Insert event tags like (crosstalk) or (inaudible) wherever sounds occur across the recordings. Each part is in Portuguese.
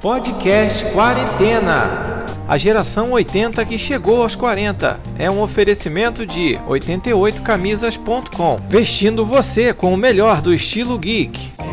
Podcast Quarentena. A geração 80 que chegou aos 40. É um oferecimento de 88camisas.com. Vestindo você com o melhor do estilo geek.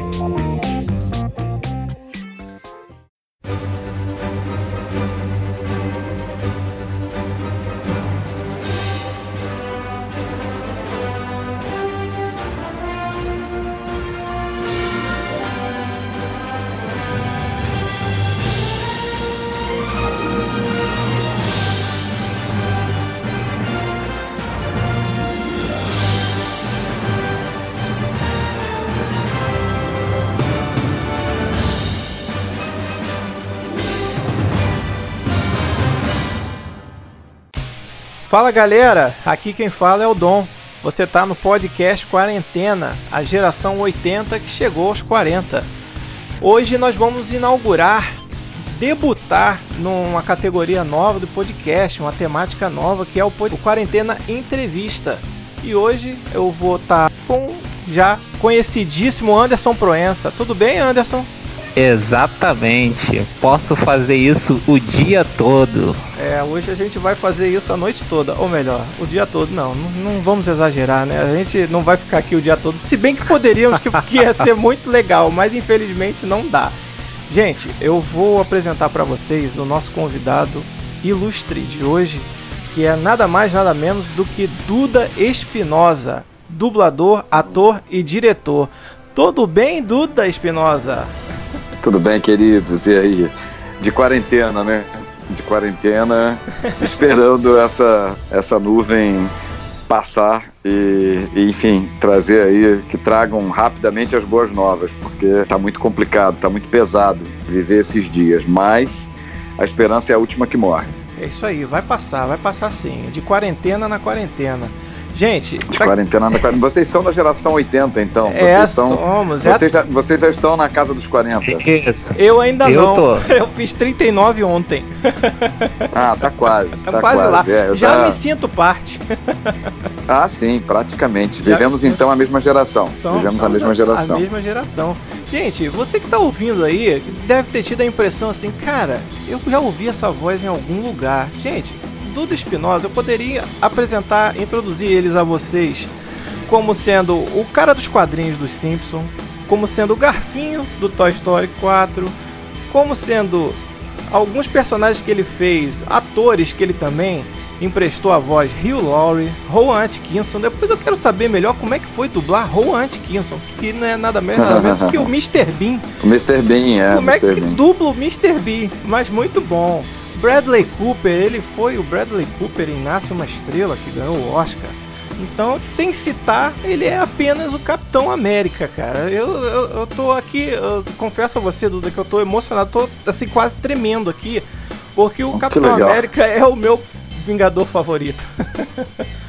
Fala galera, aqui quem fala é o Dom. Você está no podcast Quarentena, a geração 80 que chegou aos 40. Hoje nós vamos inaugurar, debutar numa categoria nova do podcast, uma temática nova que é o, o Quarentena Entrevista. E hoje eu vou estar tá com já conhecidíssimo Anderson Proença. Tudo bem, Anderson? Exatamente. Posso fazer isso o dia todo. É, hoje a gente vai fazer isso a noite toda, ou melhor, o dia todo. Não, não, vamos exagerar, né? A gente não vai ficar aqui o dia todo. Se bem que poderíamos, que, que ia ser muito legal, mas infelizmente não dá. Gente, eu vou apresentar para vocês o nosso convidado ilustre de hoje, que é nada mais nada menos do que Duda Espinosa, dublador, ator e diretor. Tudo bem, Duda Espinosa? Tudo bem, queridos? E aí? De quarentena, né? De quarentena, (laughs) esperando essa, essa nuvem passar e, e, enfim, trazer aí, que tragam rapidamente as boas novas, porque tá muito complicado, tá muito pesado viver esses dias, mas a esperança é a última que morre. É isso aí, vai passar, vai passar sim, de quarentena na quarentena. Gente. De pra... quarentena na quarentena. Vocês são da geração 80, então. É, vocês são, somos. Vocês, é... já, vocês já estão na casa dos 40. Isso. Eu ainda eu não. Tô. (laughs) Eu fiz 39 ontem. Ah, tá quase. Tá, tá quase, quase, lá. É, já, já, me sinto parte. Ah, sim, praticamente. Vivemos então a mesma geração. Somos, Vivemos a mesma geração. A mesma geração. Gente, você que tá ouvindo aí, deve ter tido a impressão assim, cara, eu já ouvi essa voz em algum lugar. Gente, Duda Espinosa, eu poderia apresentar, introduzir eles a vocês como sendo o cara dos quadrinhos dos Simpsons, como sendo o Garfinho do Toy Story 4, como sendo alguns personagens que ele fez, atores que ele também emprestou a voz Hugh Laurie, Rowan Atkinson. Depois eu quero saber melhor como é que foi dublar Rowan Atkinson, que não é nada menos, nada menos que o (laughs) Mr. Bean. O Mr. Bean, é. Como Mr. é que Bean. dubla o Mr. Bean? Mas muito bom. Bradley Cooper, ele foi o Bradley Cooper em Nasce uma Estrela, que ganhou o Oscar. Então, sem citar, ele é apenas o Capitão América, cara. Eu, eu, eu tô aqui, eu confesso a você, Duda, que eu tô emocionado, tô assim, quase tremendo aqui, porque o Capitão América é o meu Vingador favorito.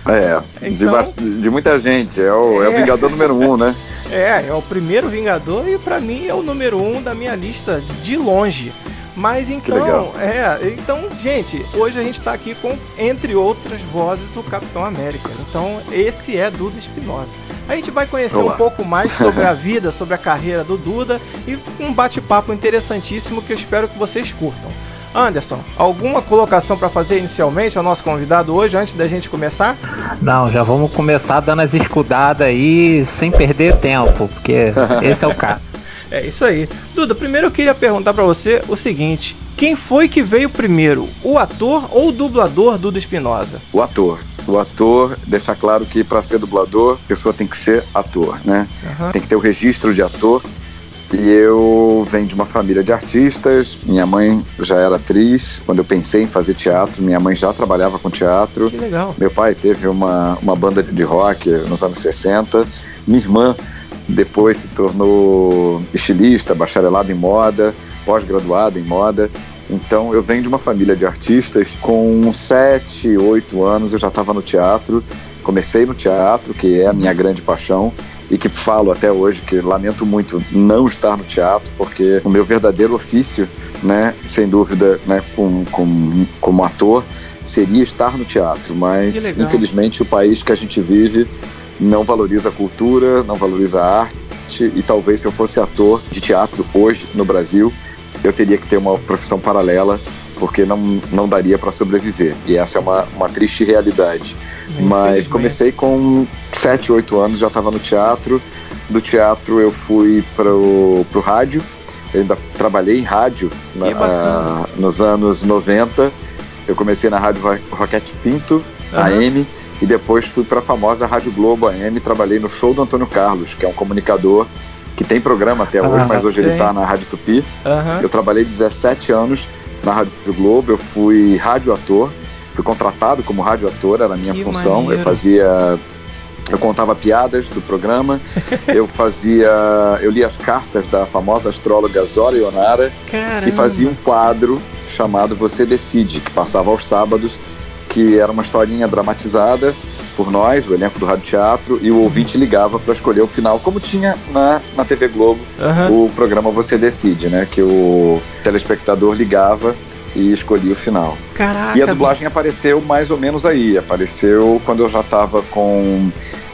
É, (laughs) então, de, de, muita gente, é o, é... é o Vingador número um, né? (laughs) É, é o primeiro Vingador e para mim é o número um da minha lista de longe. Mas então, é, então, gente, hoje a gente está aqui com, entre outras vozes, o Capitão América. Então, esse é Duda Espinosa. A gente vai conhecer Olá. um pouco mais sobre a (laughs) vida, sobre a carreira do Duda e um bate-papo interessantíssimo que eu espero que vocês curtam. Anderson, alguma colocação para fazer inicialmente ao nosso convidado hoje, antes da gente começar? Não, já vamos começar dando as escudadas aí sem perder tempo, porque (laughs) esse é o caso. É isso aí. Duda, primeiro eu queria perguntar para você o seguinte: quem foi que veio primeiro, o ator ou o dublador Duda Espinosa? O ator. O ator, deixar claro que para ser dublador, a pessoa tem que ser ator, né? Uhum. Tem que ter o registro de ator. E eu venho de uma família de artistas. Minha mãe já era atriz. Quando eu pensei em fazer teatro, minha mãe já trabalhava com teatro. Que legal. Meu pai teve uma, uma banda de rock nos anos 60. Minha irmã depois se tornou estilista, bacharelado em moda, pós-graduado em moda. Então eu venho de uma família de artistas. Com 7, 8 anos eu já estava no teatro. Comecei no teatro, que é a minha grande paixão, e que falo até hoje que lamento muito não estar no teatro, porque o meu verdadeiro ofício, né, sem dúvida, né, com, com, como ator, seria estar no teatro. Mas infelizmente o país que a gente vive não valoriza a cultura, não valoriza a arte e talvez se eu fosse ator de teatro hoje no Brasil, eu teria que ter uma profissão paralela porque não, não daria para sobreviver. E essa é uma, uma triste realidade. Mas comecei com 7, 8 anos, já estava no teatro. Do teatro eu fui para o rádio. Eu ainda trabalhei em rádio na, nos anos 90. Eu comecei na Rádio Roquete Pinto, uhum. AM, e depois fui para a famosa Rádio Globo AM. Trabalhei no show do Antônio Carlos, que é um comunicador que tem programa até hoje, mas hoje ele está na Rádio Tupi. Uhum. Eu trabalhei 17 anos na Rádio Globo, eu fui rádio ator, fui contratado como rádio ator, era a minha que função. Maneiro. Eu fazia. Eu contava piadas do programa, (laughs) eu fazia. Eu lia as cartas da famosa astróloga Zora Ionara Caramba. e fazia um quadro chamado Você Decide, que passava aos sábados, que era uma historinha dramatizada por nós, o elenco do Rádio Teatro, e o ouvinte ligava para escolher o final, como tinha na, na TV Globo uhum. o programa Você Decide, né? Que o telespectador ligava e escolhia o final. Caraca. E a dublagem apareceu mais ou menos aí. Apareceu quando eu já estava com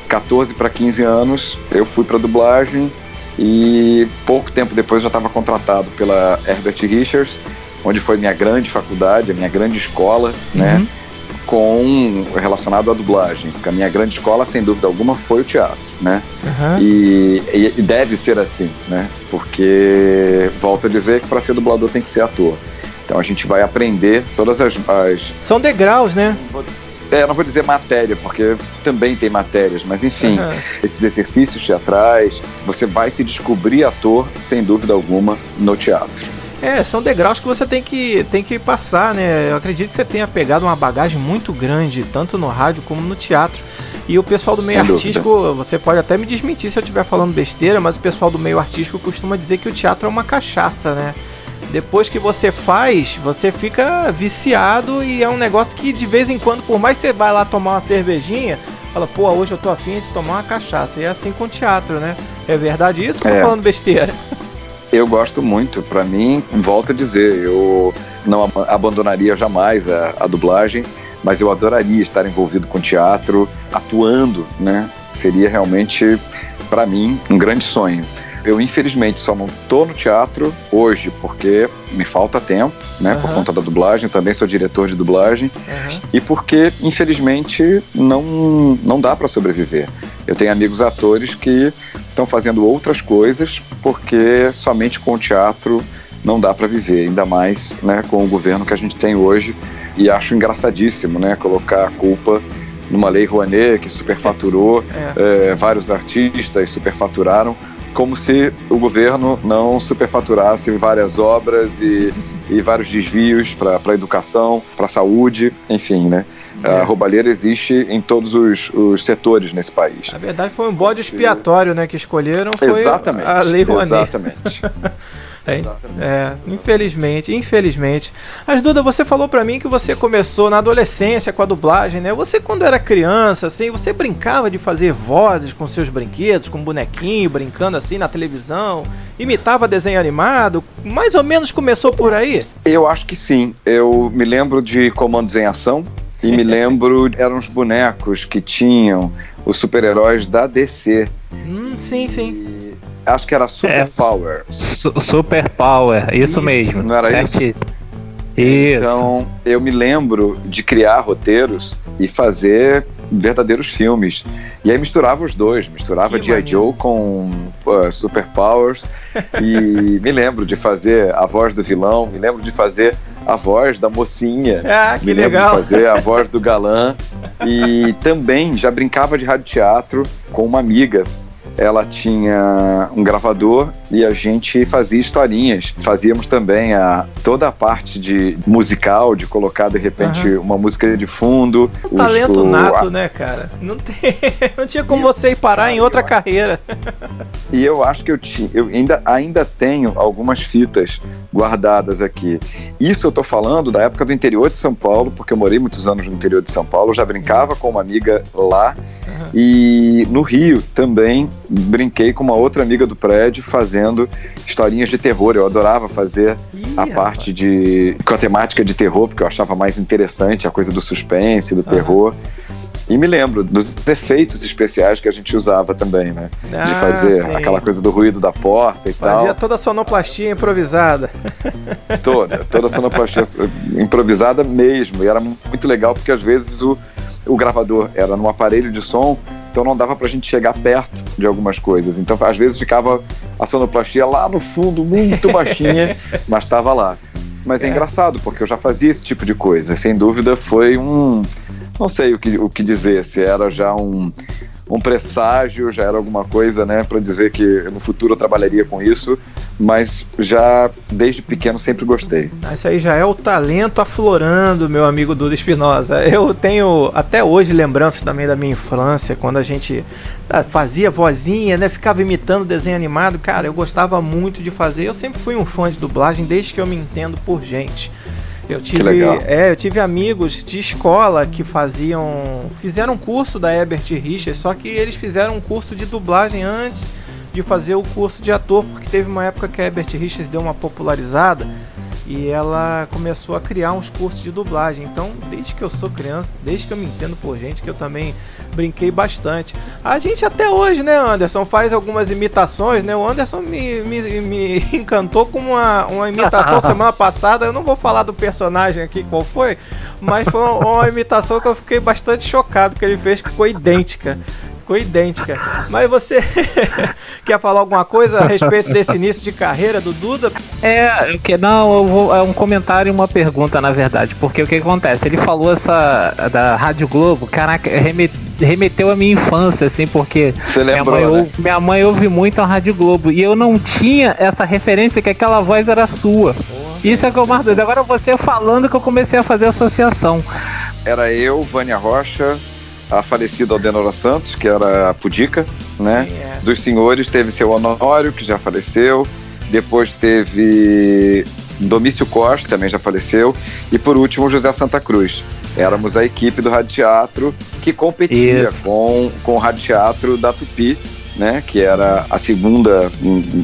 14 para 15 anos, eu fui para dublagem e pouco tempo depois já estava contratado pela Herbert Richards, onde foi minha grande faculdade, a minha grande escola, né? uhum. né? Com relacionado à dublagem. Porque a minha grande escola, sem dúvida alguma, foi o teatro, né? Uhum. E, e, deve ser assim, né? Porque volto a dizer que para ser dublador tem que ser ator. Então a gente vai aprender todas as, as... são degraus, né? É, não vou dizer matéria, porque também tem matérias, mas enfim, uhum. esses exercícios teatrais, você vai se descobrir ator, sem dúvida alguma, no teatro. É, são degraus que você tem que, tem que passar, né? Eu acredito que você tenha pegado uma bagagem muito grande, tanto no rádio como no teatro. E o pessoal do meio Sem artístico, dúvida. você pode até me desmentir se eu estiver falando besteira, mas o pessoal do meio artístico costuma dizer que o teatro é uma cachaça, né? Depois que você faz, você fica viciado e é um negócio que de vez em quando, por mais que você vai lá tomar uma cervejinha, fala, pô, hoje eu tô afim de tomar uma cachaça. E é assim com o teatro, né? É verdade isso ou é. tô falando besteira? Eu gosto muito. Para mim, volto a dizer, eu não abandonaria jamais a, a dublagem, mas eu adoraria estar envolvido com teatro, atuando, né? Seria realmente, para mim, um grande sonho. Eu, infelizmente, só não tô no teatro hoje porque me falta tempo, né? Uhum. Por conta da dublagem, também sou diretor de dublagem. Uhum. E porque, infelizmente, não, não dá para sobreviver. Eu tenho amigos atores que estão fazendo outras coisas porque somente com o teatro não dá para viver, ainda mais né, com o governo que a gente tem hoje. E acho engraçadíssimo né, colocar a culpa numa lei Rouanet que superfaturou, é. É, vários artistas superfaturaram como se o governo não superfaturasse várias obras e, e vários desvios para a educação, para a saúde, enfim, né? É. A roubalheira existe em todos os, os, setores nesse país. Na verdade, foi um bode expiatório, né, que escolheram, foi exatamente, a Lei Rouanet. Exatamente. (laughs) É, é, infelizmente, infelizmente. Mas Duda, você falou para mim que você começou na adolescência com a dublagem, né? Você quando era criança, assim, você brincava de fazer vozes com seus brinquedos, com bonequinho, brincando assim na televisão, imitava desenho animado, mais ou menos começou por aí? Eu acho que sim. Eu me lembro de Comandos em Ação e me (laughs) lembro eram os bonecos que tinham os super-heróis da DC. Hum, sim, sim. Acho que era Super é, Power. Su super Power, isso, isso, mesmo. Não era certíssimo. isso? Isso. Então, eu me lembro de criar roteiros e fazer verdadeiros filmes. E aí misturava os dois, misturava G.I. Joe com uh, Super Powers. (laughs) e me lembro de fazer a voz do vilão, me lembro de fazer a voz da mocinha. Ah, que me legal. Fazer a (laughs) voz do galã. E também já brincava de rádio teatro com uma amiga ela tinha um gravador e a gente fazia historinhas. Fazíamos também a, toda a parte de musical, de colocar de repente uhum. uma música de fundo. Talento o, nato, a... né, cara? Não, tem, (laughs) não tinha como você ir parar em outra carreira. E eu acho que eu, tinha, eu ainda, ainda tenho algumas fitas guardadas aqui. Isso eu tô falando da época do interior de São Paulo, porque eu morei muitos anos no interior de São Paulo, já brincava com uma amiga lá. Uhum. E no Rio também brinquei com uma outra amiga do prédio fazendo historinhas de terror. Eu adorava fazer Ih, a parte de. com a temática de terror, porque eu achava mais interessante a coisa do suspense, do terror. E me lembro dos efeitos especiais que a gente usava também, né? Ah, de fazer sim. aquela coisa do ruído da porta e Fazia tal. toda a sonoplastia improvisada. (laughs) Toda, toda a sonoplastia improvisada mesmo. E era muito legal porque às vezes o, o gravador era num aparelho de som, então não dava pra gente chegar perto de algumas coisas. Então às vezes ficava a sonoplastia lá no fundo, muito baixinha, (laughs) mas estava lá. Mas é, É. engraçado, porque eu já fazia esse tipo de coisa. Sem dúvida foi um. Não sei o que, o que dizer, se era já um, um presságio, já era alguma coisa, né, para dizer que no futuro eu trabalharia com isso, mas já desde pequeno sempre gostei. Ah, Isso aí já é o talento aflorando, meu amigo Duda Espinosa. Eu tenho até hoje lembranças também da minha infância, quando a gente ah, fazia vozinha, né? Ficava imitando desenho animado. Cara, eu gostava muito de fazer. Eu sempre fui um fã de dublagem desde que eu me entendo por gente. Eu tive, é, eu tive amigos de escola que faziam, fizeram um curso da Herbert Richards, só que eles fizeram um curso de dublagem antes de fazer o curso de ator, porque teve uma época que a Herbert Richards deu uma popularizada e ela começou a criar uns cursos de dublagem. Então, desde que eu sou criança, desde que eu me entendo por gente, que eu também brinquei bastante. A gente até hoje, né, Anderson, faz algumas imitações, né? O Anderson me, me, me (laughs) encantou com uma, uma imitação (laughs) semana passada. Eu não vou falar do personagem aqui qual foi, mas foi uma, uma imitação que eu fiquei bastante chocado que ele fez, que ficou idêntica. Ficou idêntica. Mas você (laughs) quer falar alguma coisa a respeito desse início de carreira do Duda? É, que não, eu vou, é um comentário e uma pergunta, na verdade. Porque o que acontece? Ele falou essa da Rádio Globo, caraca, reme- remeteu à minha infância, assim, porque Você minha lembrou, mãe, né? ouve, minha mãe ouve muito a Rádio Globo e eu não tinha essa referência que aquela voz era sua. Isso é que eu mais doido. Agora você falando que eu comecei a fazer associação. Era eu, Vânia Rocha, a falecida Aldenora Santos, que era a Pudica, né? Sim, é. Dos senhores teve seu Honório, que já faleceu. Depois teve Domício Costa, também já faleceu. E por último, José Santa Cruz. Éramos a equipe do Rádio Teatro que competia Isso. com, com o Rádio Teatro da Tupi, né? Que era a segunda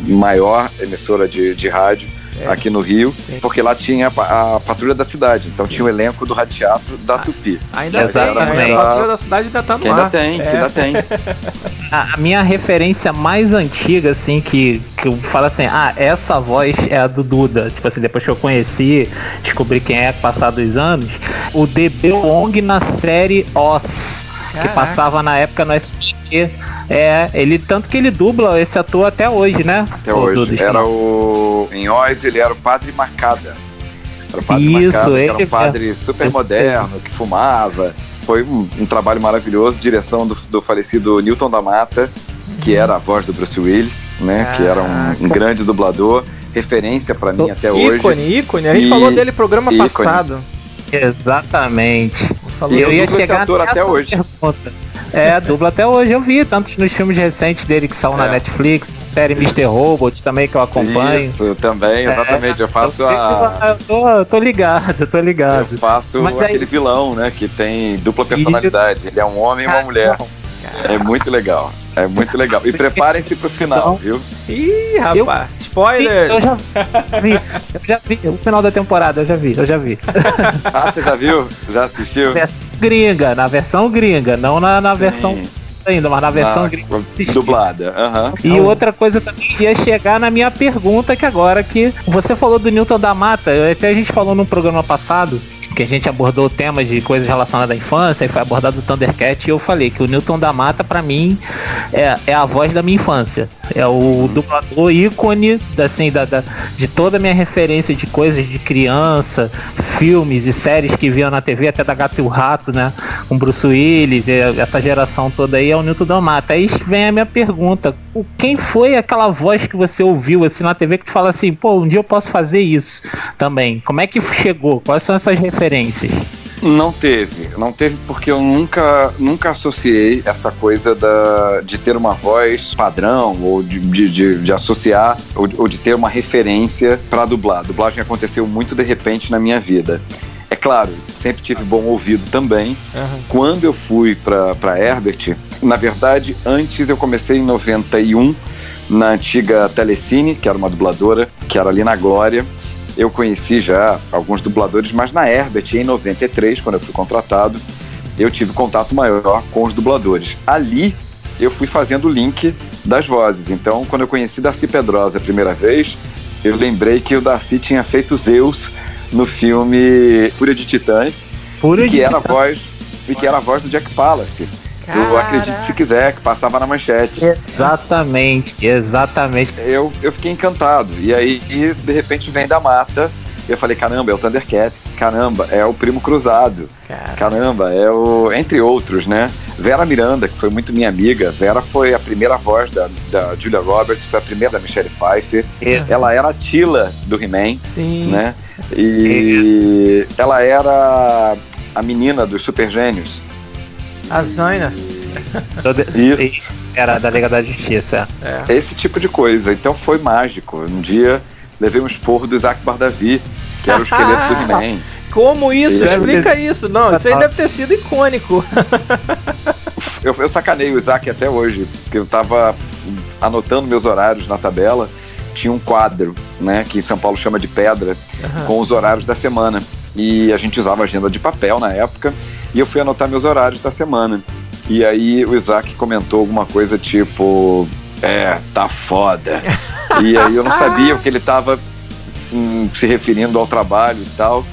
maior emissora de, de rádio É. aqui no Rio. Sim. Porque lá tinha a, a Patrulha da Cidade. Então tinha o elenco do Rádio Teatro da Tupi. Ainda Exatamente. tem, a patrulha da cidade ainda tá no Que ainda ar. tem, que É. ainda tem. (laughs) A, a minha referência mais antiga, assim, que, que eu falo assim, ah, essa voz é a do Duda. Tipo assim, depois que eu conheci, descobri quem é, passados anos, o DB Wong na série Oz. Que Caraca. passava na época no SBT. É, ele tanto que ele dubla esse ator até hoje, né? Até O hoje. Era o. Em Oz, ele era o padre Macada. Era o padre Isso, Macada, que era ele um padre super Esse moderno, que fumava. Foi um, um trabalho maravilhoso, direção do, do falecido Newton da Mata, que era a voz do Bruce Willis, né? Que era um, um Caraca. grande dublador, referência pra mim até hoje. Ícone, ícone. A gente E- falou dele no programa ícone. passado. Exatamente. Falou eu eu ia chegar ator até hoje. pergunta. É, dubla até hoje, eu vi, tantos nos filmes recentes dele que são na É. Netflix, série Mr. Robot também que eu acompanho. Isso, também, exatamente. Eu faço eu, a. eu tô, eu tô ligado, eu tô ligado. Eu faço Mas aí- aquele vilão, né? Que tem dupla personalidade. Ele é um homem e uma mulher. É muito legal. É muito legal. E preparem-se pro final, viu? Ih, rapaz. Eu Spoilers. já vi, eu já vi, o final da temporada, eu já vi, eu já vi. (laughs) Ah, você já viu? Já assistiu? Versão gringa, na versão gringa, não na, na versão ainda, mas na versão Na- gringa. Dublada. Aham. E outra coisa também ia chegar na minha pergunta que agora que você falou do Newton da Mata, até a gente falou no programa passado que a gente abordou temas de coisas relacionadas à infância e foi abordado o Thundercat e eu falei que o Newton da Mata pra mim é, é a voz da minha infância, é o dublador ícone assim, da, da- de toda a minha referência de coisas de criança, filmes e séries que viam na TV, até da Gato e o Rato, né, com Bruce Willis, e essa geração toda aí é o Newton da Mata. Aí vem a minha pergunta, o- quem foi aquela voz que você ouviu assim na TV que te fala assim, pô, um dia eu posso fazer isso também? Como é que chegou? Quais são essas referências? Não teve. Não teve porque eu nunca, nunca associei essa coisa da, de ter uma voz padrão ou de, de, de- de associar ou, ou de ter uma referência para dublar. Dublagem aconteceu muito de repente na minha vida. É claro, sempre tive bom ouvido também, Aham. quando eu fui para Herbert, na verdade, antes eu comecei em 91 na antiga Telecine, que era uma dubladora, que era ali na Glória. Eu conheci já alguns dubladores, mas na Herbert, em 93, quando eu fui contratado, eu tive contato maior com os dubladores. Ali eu fui fazendo o link das vozes. Então, quando eu conheci Darcy Pedrosa a primeira vez, eu lembrei que o Darcy tinha feito Zeus no filme Fúria de Titãs, Fúria que de era a Titãs. voz e que era a voz do Jack Palance. Do Acredite Se Quiser, que passava na manchete. Exatamente, exatamente. Eu, eu fiquei encantado. E aí, e, de repente, vem da mata. E eu falei, caramba, é o Thundercats. Caramba, é o Primo Cruzado. Cara, Caramba, é o. Entre outros, né? Vera Miranda, que foi muito minha amiga. Vera foi a primeira voz da, da Julia Roberts, foi a primeira da Michelle Pfeiffer. Esse- Ela era a Tila do He-Man, sim. né? E ela era a menina dos Super Gênios. A Zaina. Isso. Era da Liga da Justiça. É. Esse tipo de coisa. Então foi mágico. Um dia levei um esporro do Isaac Bardavi, que era o esqueleto do He-Man. (laughs) Como isso? Deve Explica isso. Não, isso aí deve ter sido icônico. (laughs) Eu, eu sacanei o Isaac até hoje, porque eu tava anotando meus horários na tabela. Tinha um quadro, né, que em São Paulo chama de pedra, Aham. com os horários da semana. E a gente usava agenda de papel na época, e eu fui anotar meus horários da semana. E aí o Isaac comentou alguma coisa tipo: É, tá foda. e aí eu não sabia o que ele tava hum, se referindo ao trabalho e tal.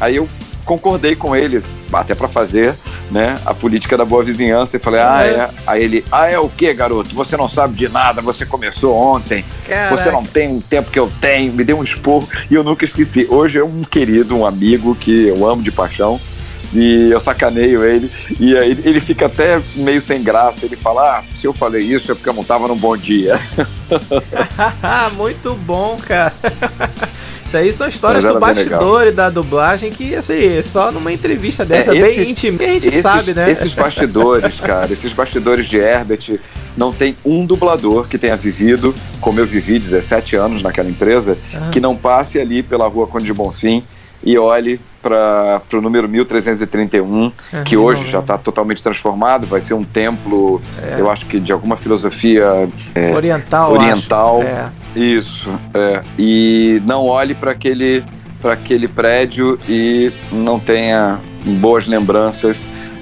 Aí eu concordei com ele, até pra fazer, né, a política da boa vizinhança, e falei, ah, é. Aí ele, ah, é o que, garoto? Você não sabe de nada, você começou ontem, você Caraca. não tem o tempo que eu tenho, me deu um esporro e eu nunca esqueci. Hoje é um querido, um amigo que eu amo de paixão. E eu sacaneio ele, e aí ele fica até meio sem graça. Ele fala: Ah, se eu falei isso é porque eu não tava num bom dia. (laughs) Muito bom, cara. Isso aí são histórias do bem bastidor e da dublagem que, assim, só numa entrevista dessa, É, bem esses- íntima, a gente esses, sabe, né? Esses bastidores, cara, esses bastidores de Herbert, não tem um dublador que tenha vivido, como eu vivi 17 anos naquela empresa, Aham. que não passe ali pela rua Conde de Bonfim e olhe para o número 1331, Aham, que hoje não, já está totalmente transformado, vai ser um templo, É. eu acho que de alguma filosofia Oriental, eu oriental. acho. É. Isso, é. E não olhe para aquele, aquele prédio e não tenha boas lembranças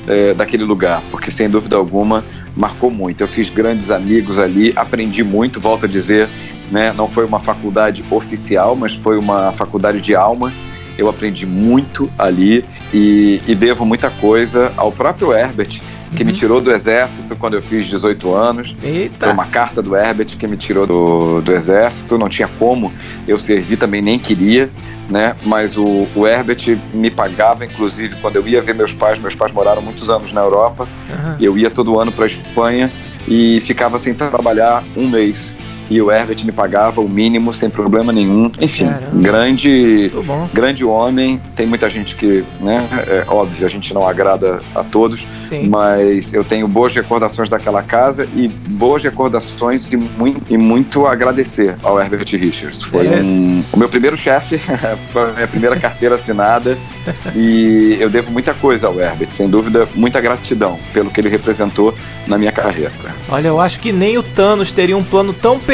é, daquele lugar, porque sem dúvida alguma marcou muito. Eu fiz grandes amigos ali, aprendi muito, volto a dizer, né? Não foi uma faculdade oficial, mas foi uma faculdade de alma. Eu aprendi muito ali e, e devo muita coisa ao próprio Herbert, que me Uhum. tirou do exército quando eu fiz 18 anos. Foi Eita. uma carta do Herbert que me tirou do, do exército, não tinha como eu servir também, nem queria, né? Mas o, o Herbert me pagava, inclusive, quando eu ia ver meus pais. Meus pais moraram muitos anos na Europa, Aham. eu ia todo ano para Espanha e ficava sem trabalhar um mês. E o Herbert me pagava o mínimo, sem problema nenhum. Enfim, Caramba. grande grande homem. Tem muita gente que, né? É óbvio, a gente não agrada a todos, Sim. mas eu tenho boas recordações daquela casa e boas recordações e muito, e muito agradecer ao Herbert Richards. Foi É. um- o meu primeiro chefe, (laughs) foi a minha primeira carteira assinada (laughs) e eu devo muita coisa ao Herbert, sem dúvida, muita gratidão pelo que ele representou na minha carreira. Olha, eu acho que nem o Thanos teria um plano tão perfeito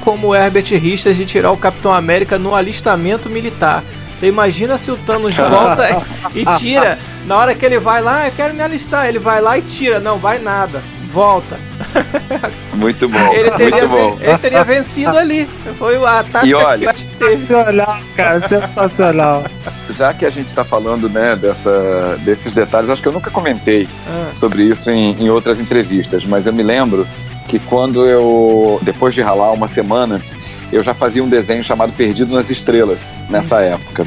como o Herbert Richards de tirar o Capitão América no alistamento militar. Você imagina se o Thanos (laughs) volta e tira. Na hora que ele vai lá, "Ah, eu quero me alistar. Ele vai lá e tira. Não, vai nada. Volta. (laughs) Muito bom, Ele teria, muito bom. ele teria vencido ali. Foi a tática E olha- que teve. Sensacional, cara, sensacional. Já que a gente está falando né, dessa, desses detalhes, acho que eu nunca comentei Ah, sobre isso em, em outras entrevistas, mas eu me lembro que quando eu, depois de ralar uma semana, eu já fazia um desenho chamado Perdido nas Estrelas, Sim. nessa época.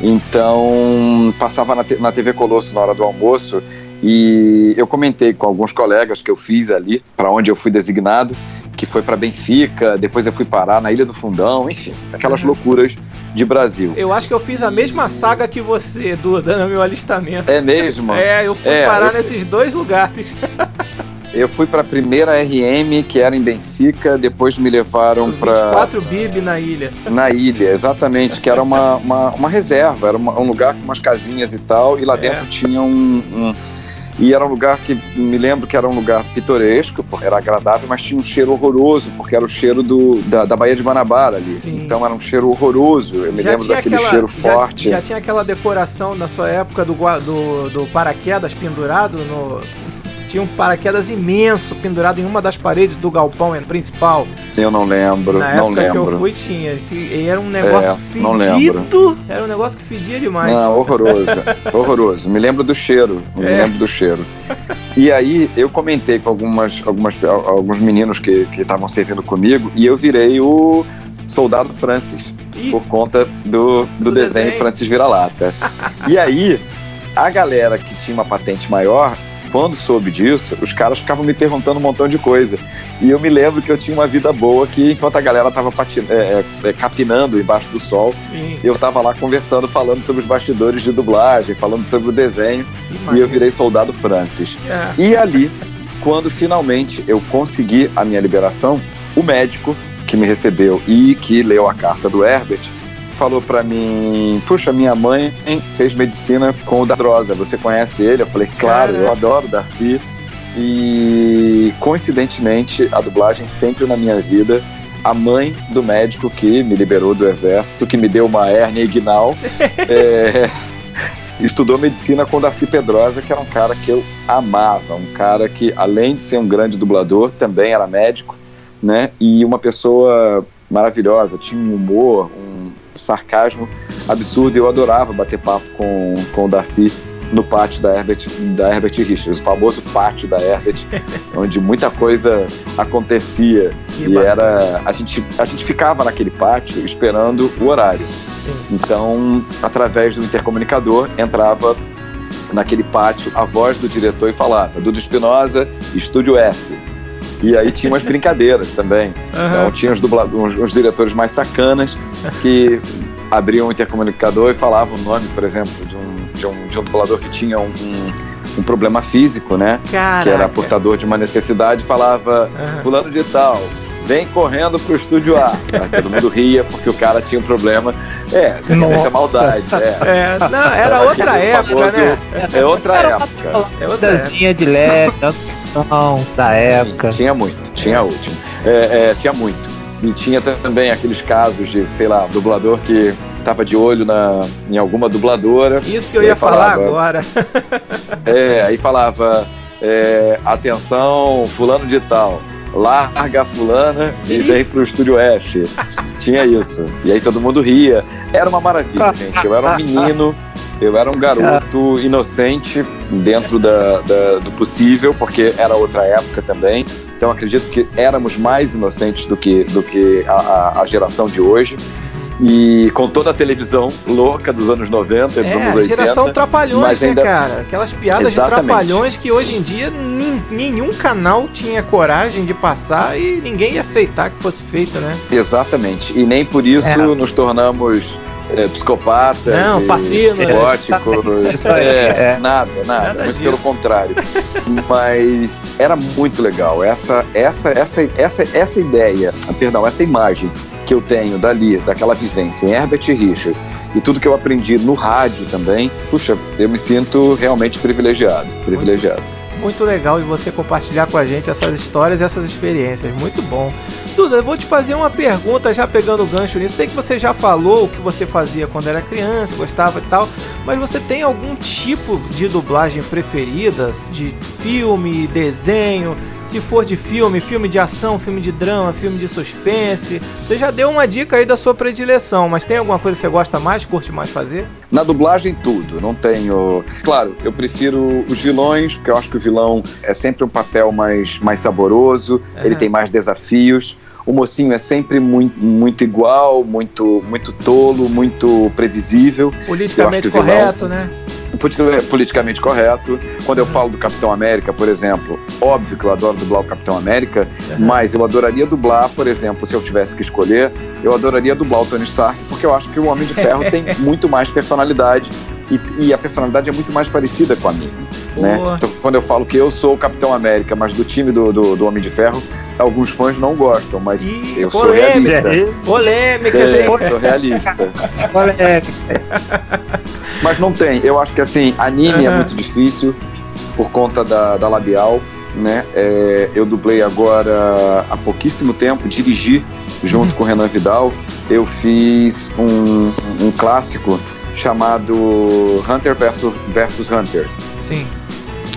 Então, passava na, na TV Colosso na hora do almoço e eu comentei com alguns colegas que eu fiz ali, para onde eu fui designado, que foi para Benfica, depois eu fui parar na Ilha do Fundão, enfim, aquelas Uhum. loucuras de Brasil. Eu acho que eu fiz a mesma saga que você, Duda, no meu alistamento. É mesmo? É, eu fui É, parar eu- nesses dois lugares. (laughs) Eu fui para a primeira RM, que era em Benfica, depois me levaram para 24 bib na ilha. na ilha, exatamente, que era uma, uma, uma reserva, era uma- um lugar com umas casinhas e tal, e lá É. dentro tinha um, um- E era um lugar que me lembro que era um lugar pitoresco, porque era agradável, mas tinha um cheiro horroroso, porque era o cheiro do, da, da Baía de Guanabara ali. Sim. Então era um cheiro horroroso. Eu me já lembro daquele aquela, cheiro já, forte. Já tinha aquela decoração na sua época do, do, do paraquedas pendurado no, tinha um paraquedas imenso pendurado em uma das paredes do galpão principal. Eu não lembro, Na não época lembro. que eu fui tinha. Esse, era um negócio é, fedido. Era um negócio que fedia demais. Não, horroroso, (laughs) horroroso. Me lembro do cheiro, me é. lembro do cheiro. E aí eu comentei com algumas, algumas, alguns meninos que estavam servindo comigo e eu virei o soldado Francis. Ih, por conta do, do, do desenho, desenho Francis Vira-Lata. (laughs) e aí, a galera que tinha uma patente maior quando soube disso, os caras ficavam me perguntando um montão de coisa. E eu me lembro que eu tinha uma vida boa que, enquanto a galera tava patin... é, é, é capinando embaixo do sol, Sim. eu tava lá conversando, falando sobre os bastidores de dublagem, falando sobre o desenho. Imagina. E eu virei soldado Francis. É. E ali, quando finalmente eu consegui a minha liberação, o médico que me recebeu e que leu a carta do Herbert falou para mim: Puxa, minha mãe fez medicina com o Drosa, você conhece ele? Eu falei: Claro, eu adoro Darcy. E coincidentemente, a dublagem sempre na minha vida. A mãe do médico que me liberou do exército, que me deu uma hérnia ignal, (laughs) é, estudou medicina com Darcy Pedrosa, que era um cara que eu amava, um cara que, além de ser um grande dublador, também era médico, né? E uma pessoa maravilhosa, tinha um humor, um sarcasmo absurdo. Eu adorava bater papo com, com o Darcy no pátio da Herbert, da Herbert Richards, o famoso pátio da Herbert, (laughs) onde muita coisa acontecia. Que e era. A gente, a gente ficava naquele pátio esperando o horário. Então, através do intercomunicador, entrava naquele pátio a voz do diretor e falava: Dudu Espinosa, Estúdio S. E aí tinha umas brincadeiras também. Uhum. Então tinha os, dubladores, os diretores mais sacanas que abriam o intercomunicador e falavam o nome, por exemplo, de um, de um, de um dublador que tinha um, um, um problema físico, né? Caraca. Que era portador de uma necessidade, falava uhum. fulano de tal, vem correndo pro estúdio A. Aí todo mundo ria porque o cara tinha um problema. É, muita maldade. É. (laughs) é. não, era outra época, famoso, né? É outra era época. É outra época. de leve, da época. Tinha muito, tinha último. É, é, tinha muito. E tinha também aqueles casos de, sei lá, dublador que tava de olho na, em alguma dubladora. Isso que eu ia falar falava, agora. (laughs) é, aí falava, é, atenção, fulano de tal, larga a fulana e vem pro estúdio F. Tinha isso. E aí todo mundo ria. Era uma maravilha, gente. Eu era um menino eu era um garoto inocente dentro da, da, do possível, porque era outra época também. Então acredito que éramos mais inocentes do que, do que a, a geração de hoje. E com toda a televisão louca dos anos 90 dos é, anos 80. geração Trapalhões, né, ainda... cara? Aquelas piadas Exatamente. de Trapalhões que hoje em dia nenhum canal tinha coragem de passar e ninguém ia aceitar que fosse feito, né? Exatamente. E nem por isso é. nos tornamos é, psicopatas, não, fascino, psicóticos, (laughs) é, é, nada, nada, nada muito pelo contrário. Mas era muito legal. Essa, essa, essa, essa, essa ideia, perdão, essa imagem que eu tenho dali, daquela vivência em Herbert Richards e tudo que eu aprendi no rádio também, puxa, eu me sinto realmente privilegiado, privilegiado. Muito, legal de você compartilhar com a gente essas histórias e essas experiências, muito bom. Duda, eu vou te fazer uma pergunta já pegando o gancho nisso. Sei que você já falou o que você fazia quando era criança, gostava e tal, mas você tem algum tipo de dublagem preferidas? De filme, desenho? Se for de filme, filme de ação, filme de drama, filme de suspense. Você já deu uma dica aí da sua predileção, mas tem alguma coisa que você gosta mais, curte mais fazer? Na dublagem, tudo. Não tenho. Claro, eu prefiro os vilões, porque eu acho que o vilão é sempre um papel mais, mais saboroso, é. ele tem mais desafios o mocinho é sempre muito, muito igual, muito, muito tolo, muito previsível. Politicamente correto, vilão, né? Politicamente correto. Quando eu falo do Capitão América, por exemplo, óbvio que eu adoro dublar o Capitão América, uhum. mas eu adoraria dublar, por exemplo, se eu tivesse que escolher, eu adoraria dublar o Tony Stark, porque eu acho que o Homem de Ferro tem (laughs) muito mais personalidade e, e, a personalidade é muito mais parecida com a minha. Né? Então, quando eu falo que eu sou o Capitão América, mas do time do, do, do Homem de Ferro, alguns fãs não gostam, mas Ih, eu polêmica. sou realista. Polêmica, é, eu sou realista. (laughs) polêmica. (laughs) mas não tem. Eu acho que assim, anime uhum. é muito difícil. por conta da, da labial, né? É, eu dublei agora há pouquíssimo tempo, dirigi junto uhum. com o Renan Vidal. Eu fiz um, um clássico chamado Hunter versus, versus Hunter. Sim.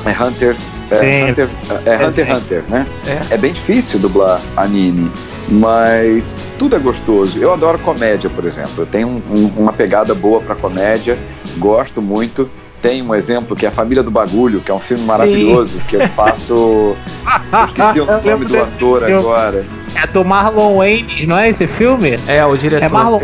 É Hunters, é, Hunter, é Hunter Hunter, né? É. é bem difícil dublar anime, mas tudo é gostoso. Eu adoro comédia, por exemplo. Eu tenho um, um, uma pegada boa para comédia, gosto muito. Tem um exemplo que é A Família do Bagulho, que é um filme Sim. maravilhoso, que eu faço. (laughs) eu esqueci o nome do ator agora. É do Marlon Waynes, não é esse filme? É, o diretor. É Marlon.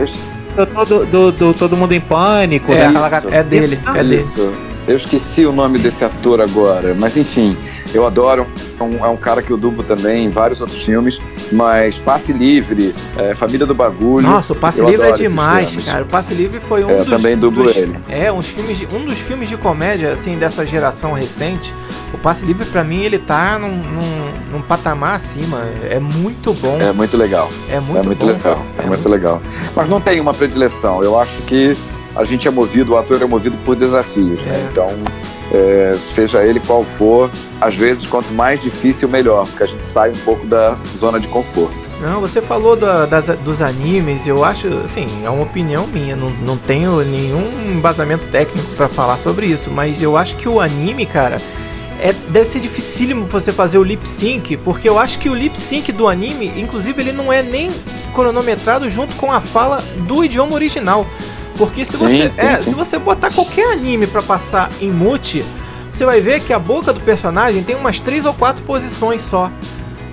Do, do, do, Todo Mundo em Pânico. É, né? é dele, é dele. Isso. Eu esqueci o nome desse ator agora, mas enfim, eu adoro. É um, é um cara que eu dublo também em vários outros filmes, mas Passe Livre, é, Família do Bagulho. Nossa, o Passe Livre é demais, cara. O Passe Livre foi um é, dos. também dublo dos, ele. É, uns filmes de, um dos filmes de comédia, assim, dessa geração recente. O Passe Livre, para mim, ele tá num, num, num, patamar acima. É muito bom. É muito legal. É muito, é muito bom, legal. É, é muito, muito legal. Mas não tem uma predileção. Eu acho que a gente é movido, o ator é movido por desafios, né? é. né? Então, é, seja ele qual for, às vezes quanto mais difícil, melhor, porque a gente sai um pouco da zona de conforto. Não, você falou da, das, dos animes, eu acho, assim, é uma opinião minha, não, não tenho nenhum embasamento técnico para falar sobre isso, mas eu acho que o anime, cara, é, deve ser dificílimo você fazer o lip sync, porque eu acho que o lip sync do anime, inclusive, ele não é nem cronometrado junto com a fala do idioma original. Porque se, sim, você, sim, é, sim. se você botar qualquer anime para passar em mute, você vai ver que a boca do personagem tem umas três ou quatro posições só.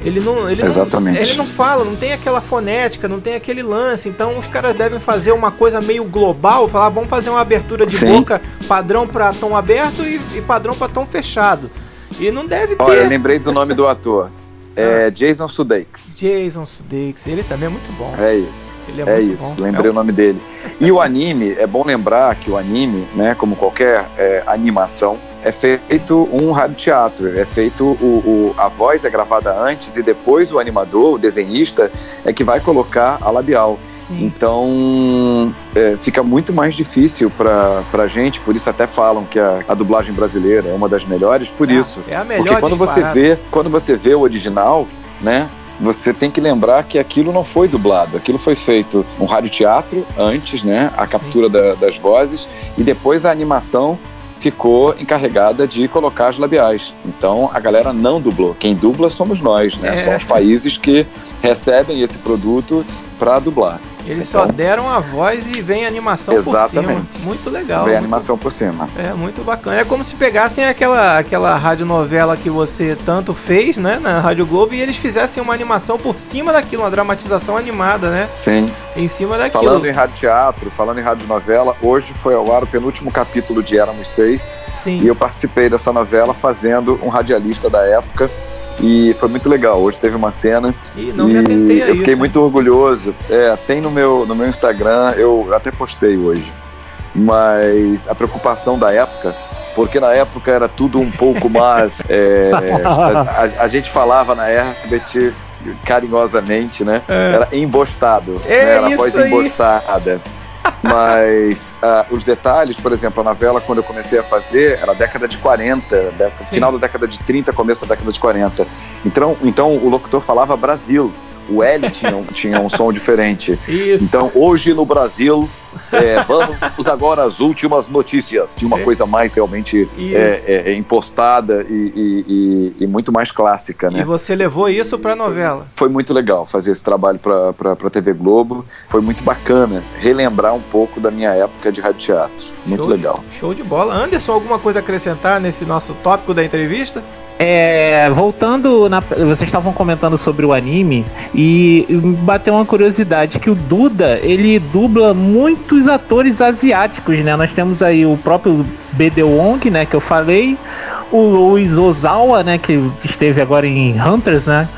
Ele não, ele Exatamente. Não, ele não fala, não tem aquela fonética, não tem aquele lance. Então os caras devem fazer uma coisa meio global, falar, vamos fazer uma abertura de boca padrão para tom aberto e, e padrão para tom fechado. E não deve ter. Olha, eu lembrei do nome do ator. É ah. Jason Sudeikis. Jason Sudeikis, ele também é muito bom. É isso. Ele é, é isso, bom. lembrei é o... o nome dele. E o anime, é bom lembrar que o anime, né, como qualquer é, animação, é feito um radioteatro, é feito o, o, a voz é gravada antes e depois o animador, o desenhista, é que vai colocar a labial. Sim. Então é, fica muito mais difícil para a gente, por isso até falam que a, a, dublagem brasileira é uma das melhores, por é, isso. É a melhor Porque quando você vê, quando você vê o original, né? Você tem que lembrar que aquilo não foi dublado, aquilo foi feito um radioteatro antes, né? A captura da, das vozes e depois a animação ficou encarregada de colocar as labiais. Então a galera não dublou. Quem dubla somos nós, né? É. São os países que recebem esse produto para dublar. Eles então, só deram a voz e vem a animação exatamente. por cima. Muito legal. Vem a animação por cima. É, muito bacana. É como se pegassem aquela, aquela radionovela que você tanto fez, né, na Rádio Globo, e eles fizessem uma animação por cima daquilo, uma dramatização animada, né? Sim. Em cima daquilo. Falando em rádio teatro, falando em rádio novela, hoje foi ao ar o penúltimo capítulo de Éramos Seis. Sim. E eu participei dessa novela fazendo um radialista da época e foi muito legal. Hoje teve uma cena. e não e me atentei a Eu fiquei muito orgulhoso. É, tem no meu, no meu Instagram, eu até postei hoje. Mas a preocupação da época, porque na época era tudo um pouco (laughs) mais. É, a, a, a, gente falava na Herbert carinhosamente, né? É. Era embostado. É né? Era isso voz embostada. Mas uh, os detalhes, por exemplo, a novela, quando eu comecei a fazer, era década de 40, década, final da década de 30, começo da década de 40. Então, então o locutor falava Brasil. O L tinha, tinha um som diferente. Isso. Então, hoje no Brasil, é, vamos agora às últimas notícias. Tinha uma é. coisa mais realmente é, é, é, impostada e, e, e, e, muito mais clássica, né? E você levou isso para a novela? Foi muito legal fazer esse trabalho para a TV Globo. Foi muito bacana relembrar um pouco da minha época de rádio teatro. Muito show legal. De, show de bola. Anderson, alguma coisa a acrescentar nesse nosso tópico da entrevista? É, voltando, na, vocês estavam comentando sobre o anime e bateu uma curiosidade que o Duda ele dubla muitos atores asiáticos, né? Nós temos aí o próprio BD Wong, né? Que eu falei, o Luiz Ozawa, né? Que esteve agora em Hunters, né?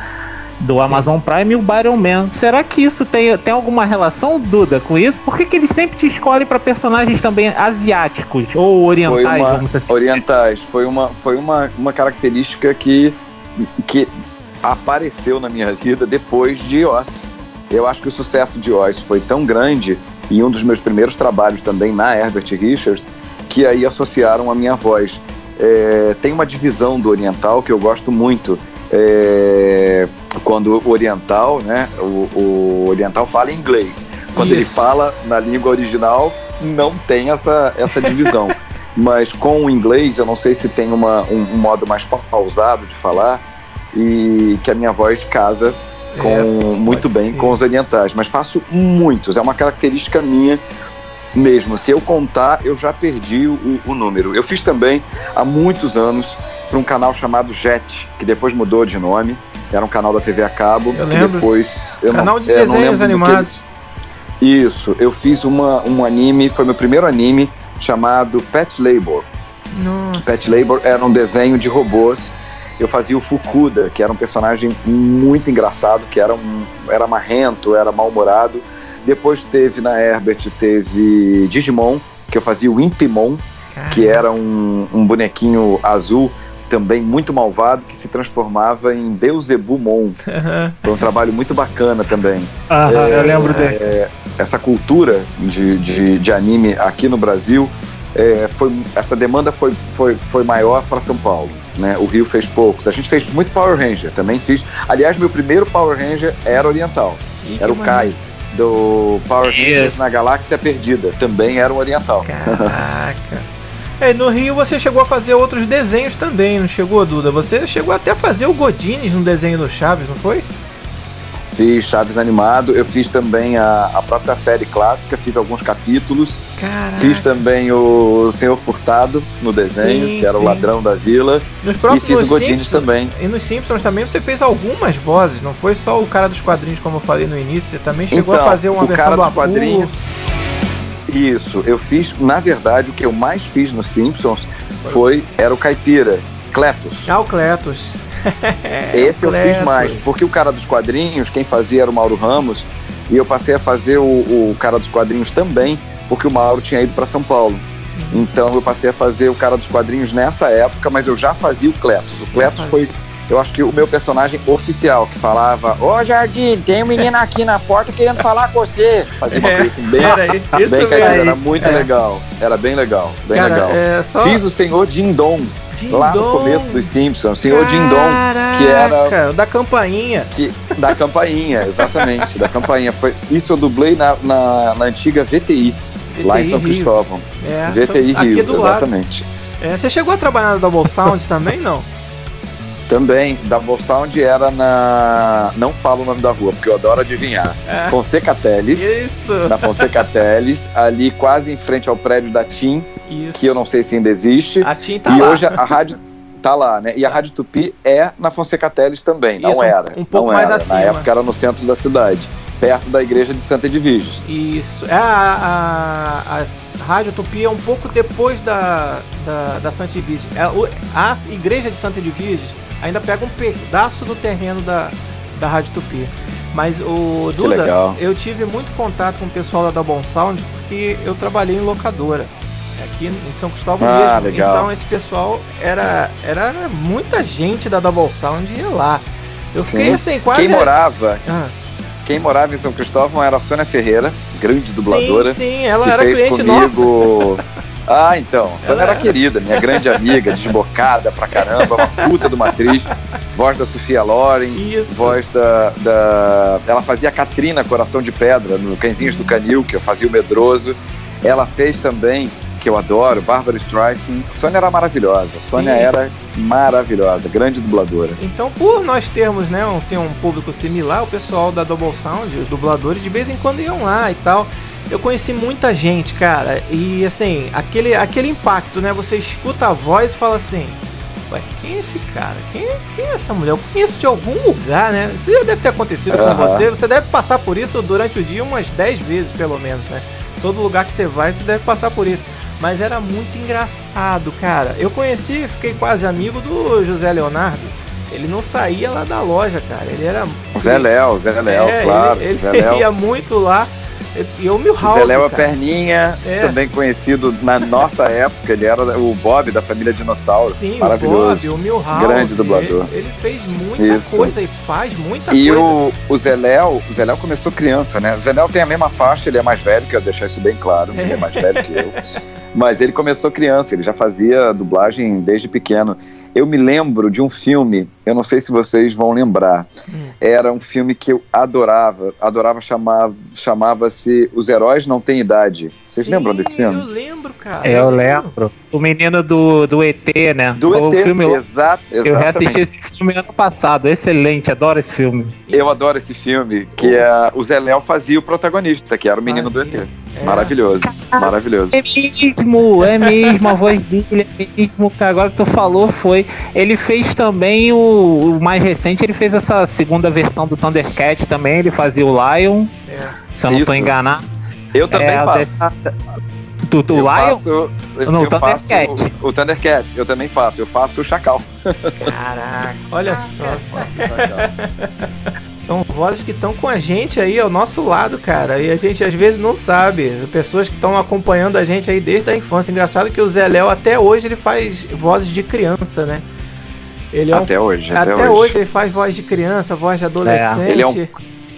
Do Sim. Amazon Prime e o Byron Man. Será que isso tem, tem alguma relação, Duda, com isso? Por que, que eles sempre te escolhem para personagens também asiáticos ou orientais? Foi uma, assim? Orientais. Foi, uma, foi uma, uma característica que, que apareceu na minha vida depois de Oz. Eu acho que o sucesso de Oz foi tão grande e um dos meus primeiros trabalhos também na Herbert Richards que aí associaram a minha voz. é, tem uma divisão do oriental que eu gosto muito. É, quando o oriental, né, o, o oriental fala inglês. Quando Isso. ele fala na língua original, não tem essa, essa divisão. (laughs) Mas com o inglês, eu não sei se tem uma, um, um modo mais pausado de falar e que a minha voz casa com, é, muito bem ser. com os orientais. Mas faço muitos, é uma característica minha mesmo. Se eu contar, eu já perdi o, o número. Eu fiz também há muitos anos para um canal chamado Jet, que depois mudou de nome. Era um canal da TV a cabo. Eu lembro. Depois, eu canal não, de é, desenhos animados. Isso, eu fiz uma, um anime, foi meu primeiro anime, chamado Pet Labor. Nossa. Pet Labor era um desenho de robôs. Eu fazia o Fukuda, que era um personagem muito engraçado, que era, um, era marrento, era mal-humorado. Depois teve na Herbert, teve Digimon, que eu fazia o Impimon, Caramba. que era um, um bonequinho azul também muito malvado que se transformava em Beelzebumon. Uhum. Foi um trabalho muito bacana também. Aham, é, eu lembro dele. É, essa cultura de, de, de, anime aqui no Brasil, é, foi, essa demanda foi, foi, foi maior para São Paulo. Né? O Rio fez poucos. A gente fez muito Power Ranger, também fiz. Aliás, meu primeiro Power Ranger era oriental. Ih, era o Kai do Power Rangers na Galáxia Perdida. Também era um oriental. Caraca. (laughs) É, no Rio você chegou a fazer outros desenhos também, não chegou, Duda? Você chegou até a fazer o Godines no desenho do Chaves, não foi? Fiz Chaves animado, eu fiz também a, a própria série clássica, fiz alguns capítulos. Caraca. Fiz também o Senhor Furtado no desenho, sim, que era sim. o ladrão da vila. Nos próprios, e fiz o Godines também. E nos Simpsons também você fez algumas vozes, não foi só o cara dos quadrinhos, como eu falei no início, você também chegou então, a fazer uma o versão cara do dos quadrinhos. Isso, eu fiz, na verdade, o que eu mais fiz nos Simpsons foi, era o Caipira, Cletus. Ah, o Cletus. (laughs) Esse eu fiz mais, porque o cara dos quadrinhos, quem fazia era o Mauro Ramos, e eu passei a fazer o, o cara dos quadrinhos também, porque o Mauro tinha ido para São Paulo. Uhum. Então eu passei a fazer o cara dos quadrinhos nessa época, mas eu já fazia o Cletus. O Cletus foi eu acho que o meu personagem oficial, que falava: Ô Jardim, tem um menino (laughs) aqui na porta querendo falar com você. Fazia uma é, coisa assim bem, era, bem era muito é. legal. Era bem legal, bem Cara, legal. É só... Fiz o senhor Dindon. Dindon. Lá no começo dos Simpsons, o senhor Dindon, que era. Da campainha. Que, da campainha, exatamente, da campainha. Foi, isso eu dublei na, na, na antiga VTI, VTI, lá em São Rio. Cristóvão. É, VTI Rio, exatamente. É, você chegou a trabalhar na Double Sound também, não? Também, Double Sound era na. Não falo o nome da rua, porque eu adoro adivinhar. É. Fonseca Teles. Isso! Na Fonseca (laughs) Teles, ali quase em frente ao prédio da TIM, Isso. que eu não sei se ainda existe. A TIM tá e lá. E hoje a rádio (laughs) tá lá, né? E a Rádio Tupi é na Fonseca Teles também, não Isso, era. Um pouco não mais era. acima. Na época era no centro da cidade, perto da igreja de Santa Edviges. Isso. É a, a, a Rádio Tupi é um pouco depois da, da, da Santa Edviges. É, a igreja de Santa Edviges ainda pega um pedaço do terreno da, da Rádio Tupi. Mas o Duda, eu tive muito contato com o pessoal da Double Sound porque eu trabalhei em locadora aqui em São Cristóvão ah, mesmo. Legal. Então esse pessoal era era muita gente da Double Sound ia lá. Eu Sim. fiquei assim quase Quem morava? Ah. Quem morava em São Cristóvão era a Sônia Ferreira, grande sim, dubladora. Sim, ela era cliente comigo... nossa. (laughs) Ah, então. Sônia era querida, minha grande amiga, (laughs) desbocada pra caramba, uma puta de uma atriz. Voz da Sofia Loren. Isso. Voz da, da. Ela fazia a Katrina Coração de Pedra, no Cãezinhos do Canil, que eu fazia o Medroso. Ela fez também, que eu adoro, Bárbara Streisand. Sônia era maravilhosa. Sônia Sim. era maravilhosa, grande dubladora. Então, por nós termos né, um, assim, um público similar, o pessoal da Double Sound, os dubladores, de vez em quando iam lá e tal eu conheci muita gente, cara, e assim, aquele, aquele impacto, né? Você escuta a voz e fala assim: Ué, quem é esse cara? Quem, quem é essa mulher? Eu conheço de algum lugar, né? Isso já deve ter acontecido uhum. com você. Você deve passar por isso durante o dia umas 10 vezes, pelo menos, né? Todo lugar que você vai, você deve passar por isso. Mas era muito engraçado, cara. Eu conheci, fiquei quase amigo do José Leonardo. Ele não saía lá da loja, cara. Ele era. Zé Léo, Zé Léo, é, claro. Ele, ele ia muito lá. E o Milhouse, Zé Léo Perninha, é. também conhecido na nossa época, ele era o Bob da família Dinossauro. Sim, Maravilhoso. o Bob, o Milhouse. Grande dublador. Ele, ele fez muita Isso. coisa e faz muita e coisa. E o, o Zé Léo, o Zé Léo começou criança, né? O Zé Léo tem a mesma faixa, ele é mais velho, quero deixar isso bem claro, ele é (laughs) mais velho que eu. Mas ele começou criança, ele já fazia dublagem desde pequeno. Eu me lembro de um filme, eu não sei se vocês vão lembrar. Hum. Era um filme que eu adorava, adorava chamar, chamava-se Os Heróis Não Têm Idade. Vocês Sim, lembram desse filme? Eu lembro, cara. Eu, lembro. O menino do, do ET, né? Do o ET, filme, exato. Eu reassisti esse filme ano passado, excelente, adoro esse filme. Eu adoro esse filme, que é, o Zé Léo fazia o protagonista, que era o menino fazia. do ET. É. Maravilhoso, maravilhoso. É mesmo, é mesmo, a voz dele é mesmo, agora que tu falou foi. Ele fez também o, o, mais recente, ele fez essa segunda versão do Thundercat também, ele fazia o Lion. É. Se eu não Isso. tô enganado. Eu também é, faço. Dessa... Tu, tu eu Lion? Faço, não, o Thundercat. O, o Thundercat, eu também faço. Eu faço o Chacal. Caraca, olha só. (laughs) São vozes que estão com a gente aí ao nosso lado, cara. E a gente às vezes não sabe. Pessoas que estão acompanhando a gente aí desde a infância. Engraçado que o Zé Léo até hoje ele faz vozes de criança, né? Ele é um... até hoje. Até, até hoje. hoje. ele faz voz de criança, voz de adolescente. É. Ele é um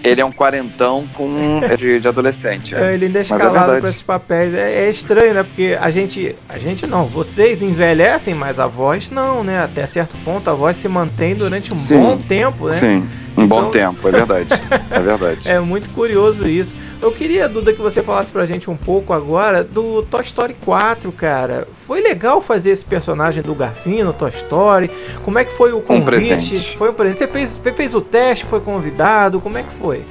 ele é um quarentão com (laughs) de, de adolescente. É. Ele ainda é, é escalado é para esses papéis. É, é, estranho, né? Porque a gente. A gente não, vocês envelhecem, mas a voz não, né? Até certo ponto a voz se mantém durante um Sim. bom tempo, né? Sim. Um então... bom tempo, é verdade. É verdade. (laughs) é muito curioso isso. Eu queria, Duda, que você falasse pra gente um pouco agora do Toy Story 4, cara. Foi legal fazer esse personagem do Garfinho no Toy Story? Como é que foi o convite? Um presente. Foi um presente. Você fez, fez o teste, foi convidado? Como é que foi?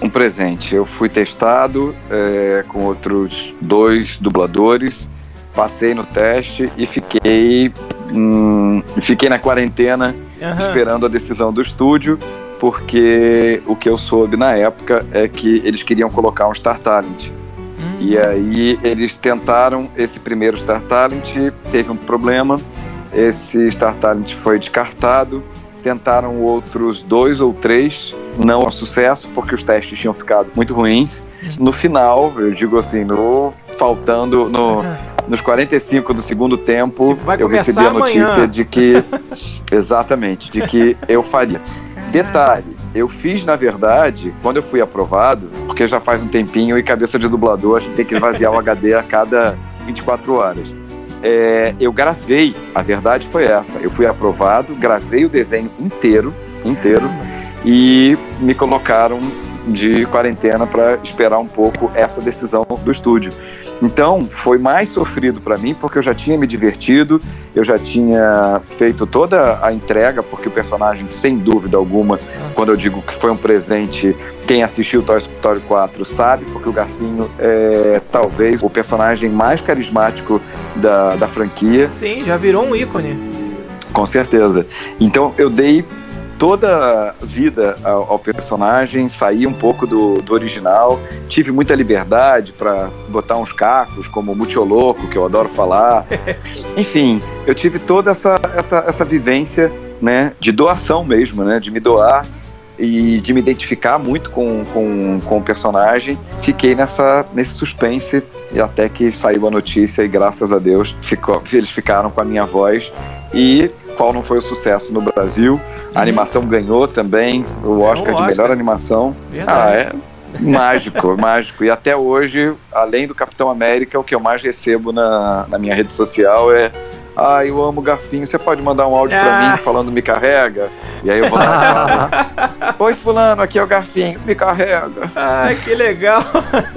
Um presente. Eu fui testado é, com outros dois dubladores, passei no teste e fiquei, hum, fiquei na quarentena uhum. esperando a decisão do estúdio, porque o que eu soube na época é que eles queriam colocar um Star Talent. Uhum. E aí eles tentaram esse primeiro Star Talent, teve um problema, esse Star Talent foi descartado, tentaram outros dois ou três, não a sucesso, porque os testes tinham ficado muito ruins. Uhum. No final, eu digo assim, no faltando no nos 45 do segundo tempo, eu recebi a notícia amanhã. de que. (laughs) exatamente, de que eu faria. Detalhe, eu fiz, na verdade, quando eu fui aprovado, porque já faz um tempinho e cabeça de dublador, a gente tem que esvaziar o HD a cada 24 horas. É, eu gravei, a verdade foi essa. Eu fui aprovado, gravei o desenho inteiro, inteiro, e me colocaram de quarentena para esperar um pouco essa decisão do estúdio. Então, foi mais sofrido para mim porque eu já tinha me divertido, eu já tinha feito toda a entrega, porque o personagem, sem dúvida alguma, quando eu digo que foi um presente, quem assistiu Toy Story 4 sabe, porque o Garfinho é talvez o personagem mais carismático da, da franquia. Sim, já virou um ícone. Com certeza. Então, eu dei toda vida ao, ao, personagem, saí um pouco do, do original, tive muita liberdade para botar uns cacos, como o Louco, que eu adoro falar. (laughs) Enfim, eu tive toda essa, essa, essa vivência né, de doação mesmo, né, de me doar e de me identificar muito com, com, com o personagem. Fiquei nessa, nesse suspense e até que saiu a notícia e graças a Deus ficou, eles ficaram com a minha voz e qual não foi o sucesso no Brasil. A animação ganhou também o Oscar, Oscar. de melhor animação. Verdade. Ah, é mágico, (laughs) mágico. E até hoje, além do Capitão América, o que eu mais recebo na, na minha rede social é ah, eu amo garfinho, você pode mandar um áudio ah. pra mim falando me carrega? E aí eu vou lá (laughs) Oi fulano, aqui é o garfinho, me carrega. Ai, que legal.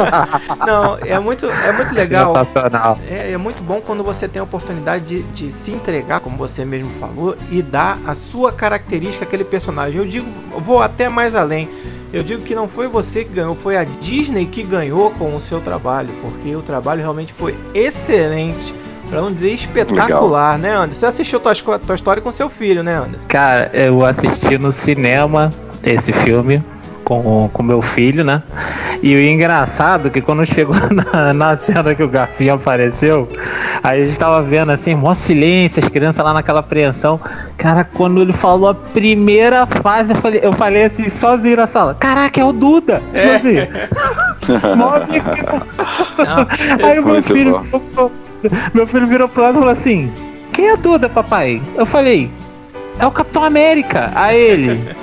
(laughs) Não, é muito, é muito legal. Sensacional. É, é muito bom quando você tem a oportunidade de, de se entregar, como você mesmo falou, e dar a sua característica àquele personagem. Eu digo, vou até mais além. Eu digo que não foi você que ganhou, foi a Disney que ganhou com o seu trabalho, porque o trabalho realmente foi excelente Pra não dizer espetacular, Legal. né, Anderson? Você assistiu Toy, Toy Story com seu filho, né, Anderson? Cara, eu assisti no cinema esse filme com, com meu filho, né? E o engraçado é que quando chegou (laughs) na, na cena que o Garfinho apareceu, aí a gente tava vendo assim, mó silêncio, as crianças lá naquela apreensão. Cara, quando ele falou a primeira fase, eu falei, eu falei assim, sozinho na sala, caraca, é o Duda! Tipo é. assim. (laughs) mó (laughs) Aí o meu filho meu filho virou pro lado e falou assim: Quem é Duda, papai? Eu falei: É o Capitão América. A ele: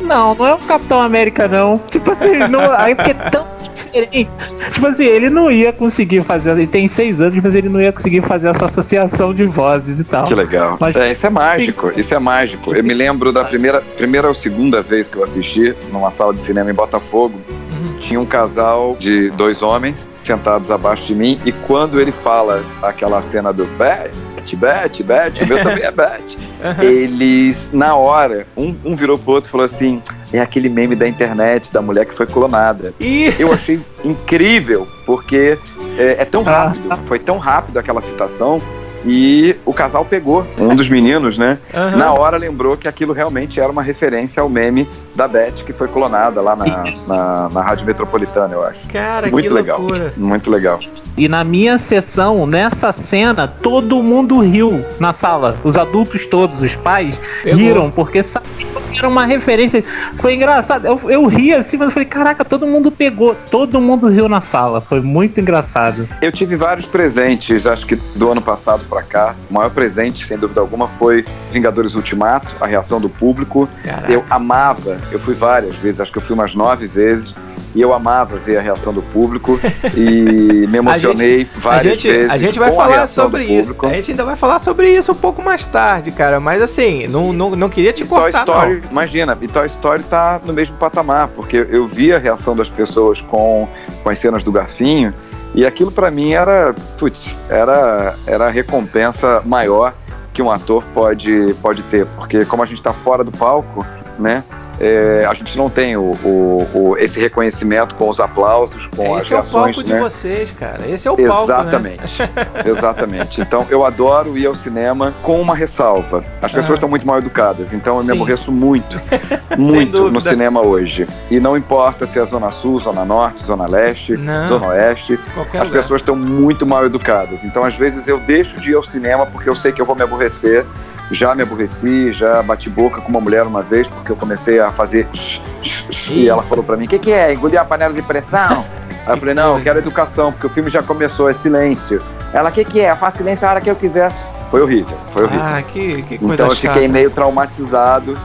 Não, não é o Capitão América, não. Tipo assim, não, aí porque é tão diferente. Tipo assim, ele não ia conseguir fazer. Ele tem seis anos, mas ele não ia conseguir fazer essa associação de vozes e tal. Que legal. Mas- É, isso é mágico, isso é mágico. Eu me lembro da primeira, primeira ou segunda vez que eu assisti numa sala de cinema em Botafogo. Uhum. Tinha um casal de dois homens sentados abaixo de mim e quando ele fala aquela cena do Beth, Beth, Beth, o meu também é (laughs) Beth. Eles, na hora, um, um virou pro outro e falou assim: é aquele meme da internet da mulher que foi clonada. E Eu achei incrível, porque é, é tão Ah. rápido, foi tão rápido aquela citação. E o casal pegou, um dos meninos, né? Aham. Na hora lembrou que aquilo realmente era uma referência ao meme da Beth, que foi clonada lá na, na, na Rádio Metropolitana, eu acho. Cara, Muito que legal. loucura. Muito legal. E na minha sessão, nessa cena, todo mundo riu na sala. Os adultos todos, os pais, Pegou. riram, porque sabiam que era uma referência. Foi engraçado. Eu, eu ri assim, mas eu falei, caraca, todo mundo pegou. Todo mundo riu na sala. Foi muito engraçado. Eu tive vários presentes, acho que do ano passado pra cá. O maior presente, sem dúvida alguma, foi Vingadores Ultimato, a reação do público. Caraca. Eu amava, eu fui várias vezes, acho que eu fui umas nove vezes. E eu amava ver a reação do público e (laughs) me emocionei A várias gente, vezes. a gente vai a falar sobre isso. A gente ainda vai falar sobre isso um pouco mais tarde, cara. Mas assim, não, não, não queria te E Toy cortar, Story, imagina, e Toy Story tá no mesmo patamar, porque eu vi a reação das pessoas com, com as cenas do Garfinho, e aquilo pra mim era, putz, era, era a recompensa maior que um ator pode, pode ter, porque como a gente tá fora do palco, né, é, a gente não tem o, o- o- esse reconhecimento com os aplausos, com não. as Esse é o reações, palco de né? vocês, cara. Esse é o palco, né? Exatamente, (laughs) exatamente. Então eu adoro ir ao cinema com uma ressalva. As pessoas Ah. estão muito mal educadas, então eu Sim. me aborreço muito, (laughs) muito no cinema hoje. E não importa se é Zona Sul, Zona Norte, Zona Leste, Não. Zona Oeste, Qualquer as lugar. pessoas estão muito mal educadas. Então às vezes eu deixo de ir ao cinema porque eu sei que eu vou me aborrecer. Já me aborreci, já bati boca com uma mulher uma vez porque eu comecei a fazer e ela falou pra mim: "O que, que é? Engoliu a panela de pressão?" (laughs) Aí eu falei: "Não, eu quero educação, porque o filme já começou, é silêncio." Ela: "O que, que é? Eu faço silêncio a hora que eu quiser." Foi horrível, foi horrível. Ah, que, que coisa então eu chata. fiquei meio traumatizado.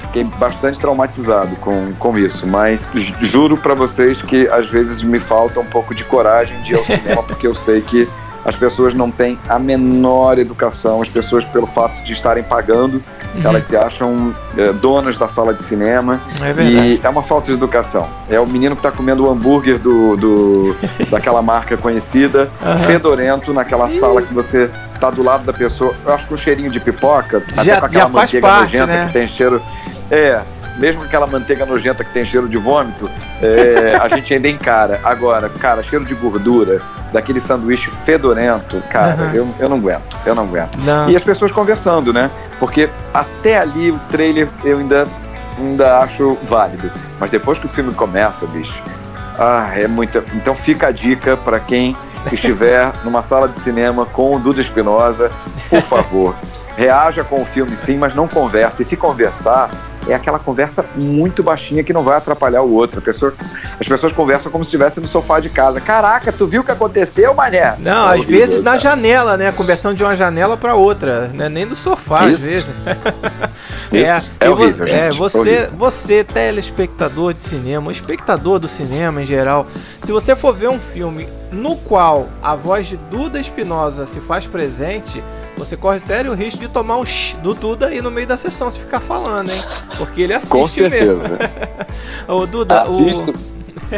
Fiquei bastante traumatizado com, com isso, mas ju- juro pra vocês que às vezes me falta um pouco de coragem de ir ao cinema, (laughs) porque eu sei que as pessoas não têm a menor educação, as pessoas, pelo fato de estarem pagando, Uhum. elas se acham é, donas da sala de cinema É verdade. e é uma falta de educação. É o menino que tá comendo o hambúrguer do, do- (laughs) daquela marca conhecida, Aham. fedorento, naquela sala que você tá do lado da pessoa. Eu acho que o cheirinho de pipoca, Já- até com aquela manteiga parte, nojenta né? que tem cheiro. É, mesmo aquela manteiga nojenta que tem cheiro de vômito, é, a gente ainda encara. Agora, cara, cheiro de gordura, daquele sanduíche fedorento, cara, Aham. eu, eu não aguento, eu não aguento. Não. E as pessoas conversando, né? Porque até ali o trailer eu ainda, ainda acho válido. Mas depois que o filme começa, bicho, ah, é muita. Então fica a dica pra quem estiver (laughs) numa sala de cinema com o Duda Espinosa, por favor, (laughs) reaja com o filme sim, mas não converse. E se conversar, é aquela conversa muito baixinha que não vai atrapalhar o outro. A pessoa, as pessoas conversam como se estivesse no sofá de casa. Caraca, tu viu o que aconteceu, mané? Não, É às vezes na cara. janela, né? Conversando de uma janela pra outra, né? Nem do sofá, às Isso. vezes. (laughs) Isso, é vo- horrível, é, gente, você, horrível. você, telespectador de cinema, espectador do cinema em geral, se você for ver um filme no qual a voz de Duda Espinosa se faz presente, você corre sério risco de tomar um shh do Duda aí no meio da sessão se ficar falando, hein? Porque ele assiste Com certeza. mesmo. (laughs) Ô, Duda, Assisto,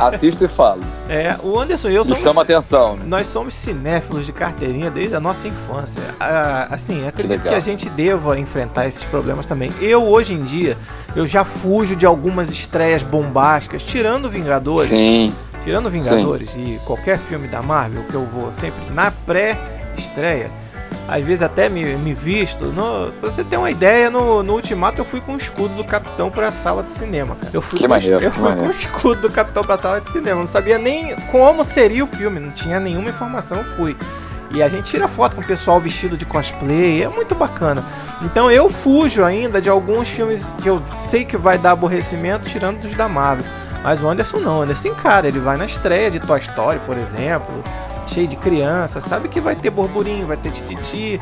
assisto e falo. o, é, o Anderson e eu E somos chama atenção, né? nós somos cinéfilos de carteirinha desde a nossa infância. Ah, assim, acredito que, legal. a gente deva enfrentar esses problemas também. Eu, hoje em dia, eu já fujo de algumas estreias bombásticas, tirando Vingadores. Sim, Tirando Vingadores e qualquer filme da Marvel, que eu vou sempre na pré-estreia. Às vezes até me, me visto. No, pra você ter uma ideia, no, no Ultimato eu fui com o escudo do Capitão pra sala de cinema, cara. Eu fui, Que com, maneiro, eu fui com o escudo do Capitão pra sala de cinema. Não sabia nem como seria o filme, não tinha nenhuma informação, eu fui. E a gente tira foto com o pessoal vestido de cosplay, é muito bacana. Então eu fujo ainda de alguns filmes que eu sei que vai dar aborrecimento, tirando dos da Marvel. Mas o Anderson não, o Anderson encara, ele vai na estreia de Toy Story, por exemplo. Cheio de criança, sabe que vai ter burburinho, vai ter tititi.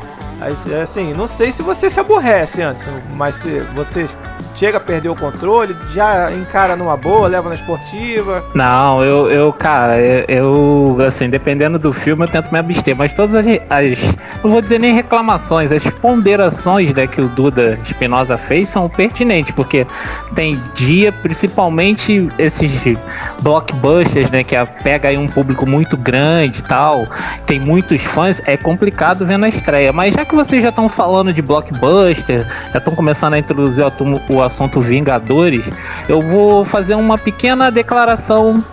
Assim, não sei se você se aborrece antes, mas se você chega a perder o controle, já encara numa boa, leva na esportiva? Não, eu, eu cara, eu, assim, dependendo do filme, eu tento me abster, mas todas as, as não vou dizer nem reclamações, as ponderações né, que o Duda Espinosa fez são pertinentes, porque tem dia, principalmente esses blockbusters, né, que pega aí um público muito grande e tal, tem muitos fãs, é complicado ver na estreia, mas já que vocês já estão falando de blockbuster, já estão começando a introduzir o, o assunto Vingadores, eu vou fazer uma pequena declaração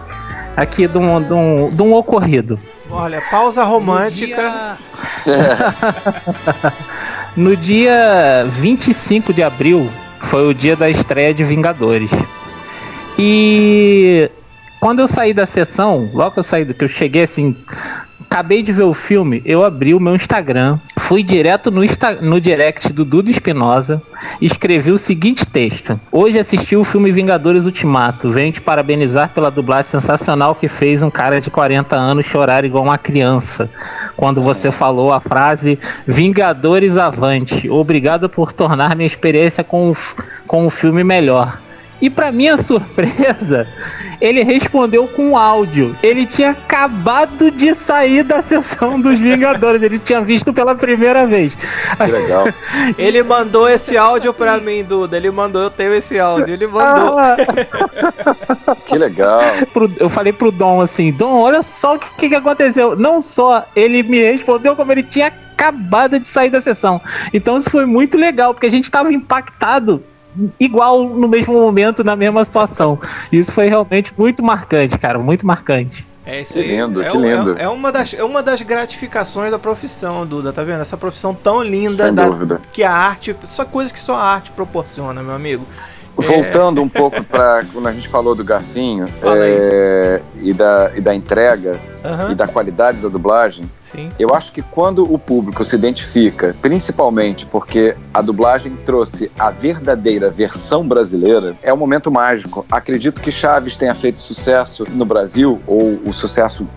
aqui de um, de um, de um ocorrido. Olha, pausa romântica. (laughs) No dia... no dia 25 de abril foi o dia da estreia de Vingadores. E quando eu saí da sessão, logo que eu saí, que eu cheguei assim, acabei de ver o filme, eu abri o meu Instagram, fui direto no, Insta no direct do Dudu Espinosa e escrevi o seguinte texto: Hoje assisti o filme Vingadores Ultimato. Venho te parabenizar pela dublagem sensacional que fez um cara de 40 anos chorar igual uma criança. Quando você falou a frase Vingadores Avante. Obrigado por tornar minha experiência com o, com o filme melhor. E para minha (laughs) surpresa, ele respondeu com áudio. Ele tinha acabado de sair da sessão dos Vingadores, ele tinha visto pela primeira vez. Que legal. (laughs) ele mandou esse áudio para mim, Duda. Ele mandou, eu tenho esse áudio. Ele mandou. Ah. (laughs) que legal. Eu falei pro Dom assim: Dom, olha só o que, que aconteceu. Não só ele me respondeu, como ele tinha acabado de sair da sessão. Então isso foi muito legal, porque a gente estava impactado igual no mesmo momento, na mesma situação. Isso foi realmente muito marcante, cara, muito marcante. É isso que aí. lindo, é, que lindo. É, é, uma das, é uma das gratificações da profissão, Duda, tá vendo? Essa profissão tão linda da, que a arte, só coisas que só a arte proporciona, meu amigo. Voltando é... um pouco para quando a gente falou do Garcinho é, e, da, e da entrega uhum. e da qualidade da dublagem, Sim. eu acho que quando o público se identifica, principalmente porque a dublagem trouxe a verdadeira versão brasileira, é um momento mágico. Acredito que Chaves tenha feito sucesso no Brasil, ou o sucesso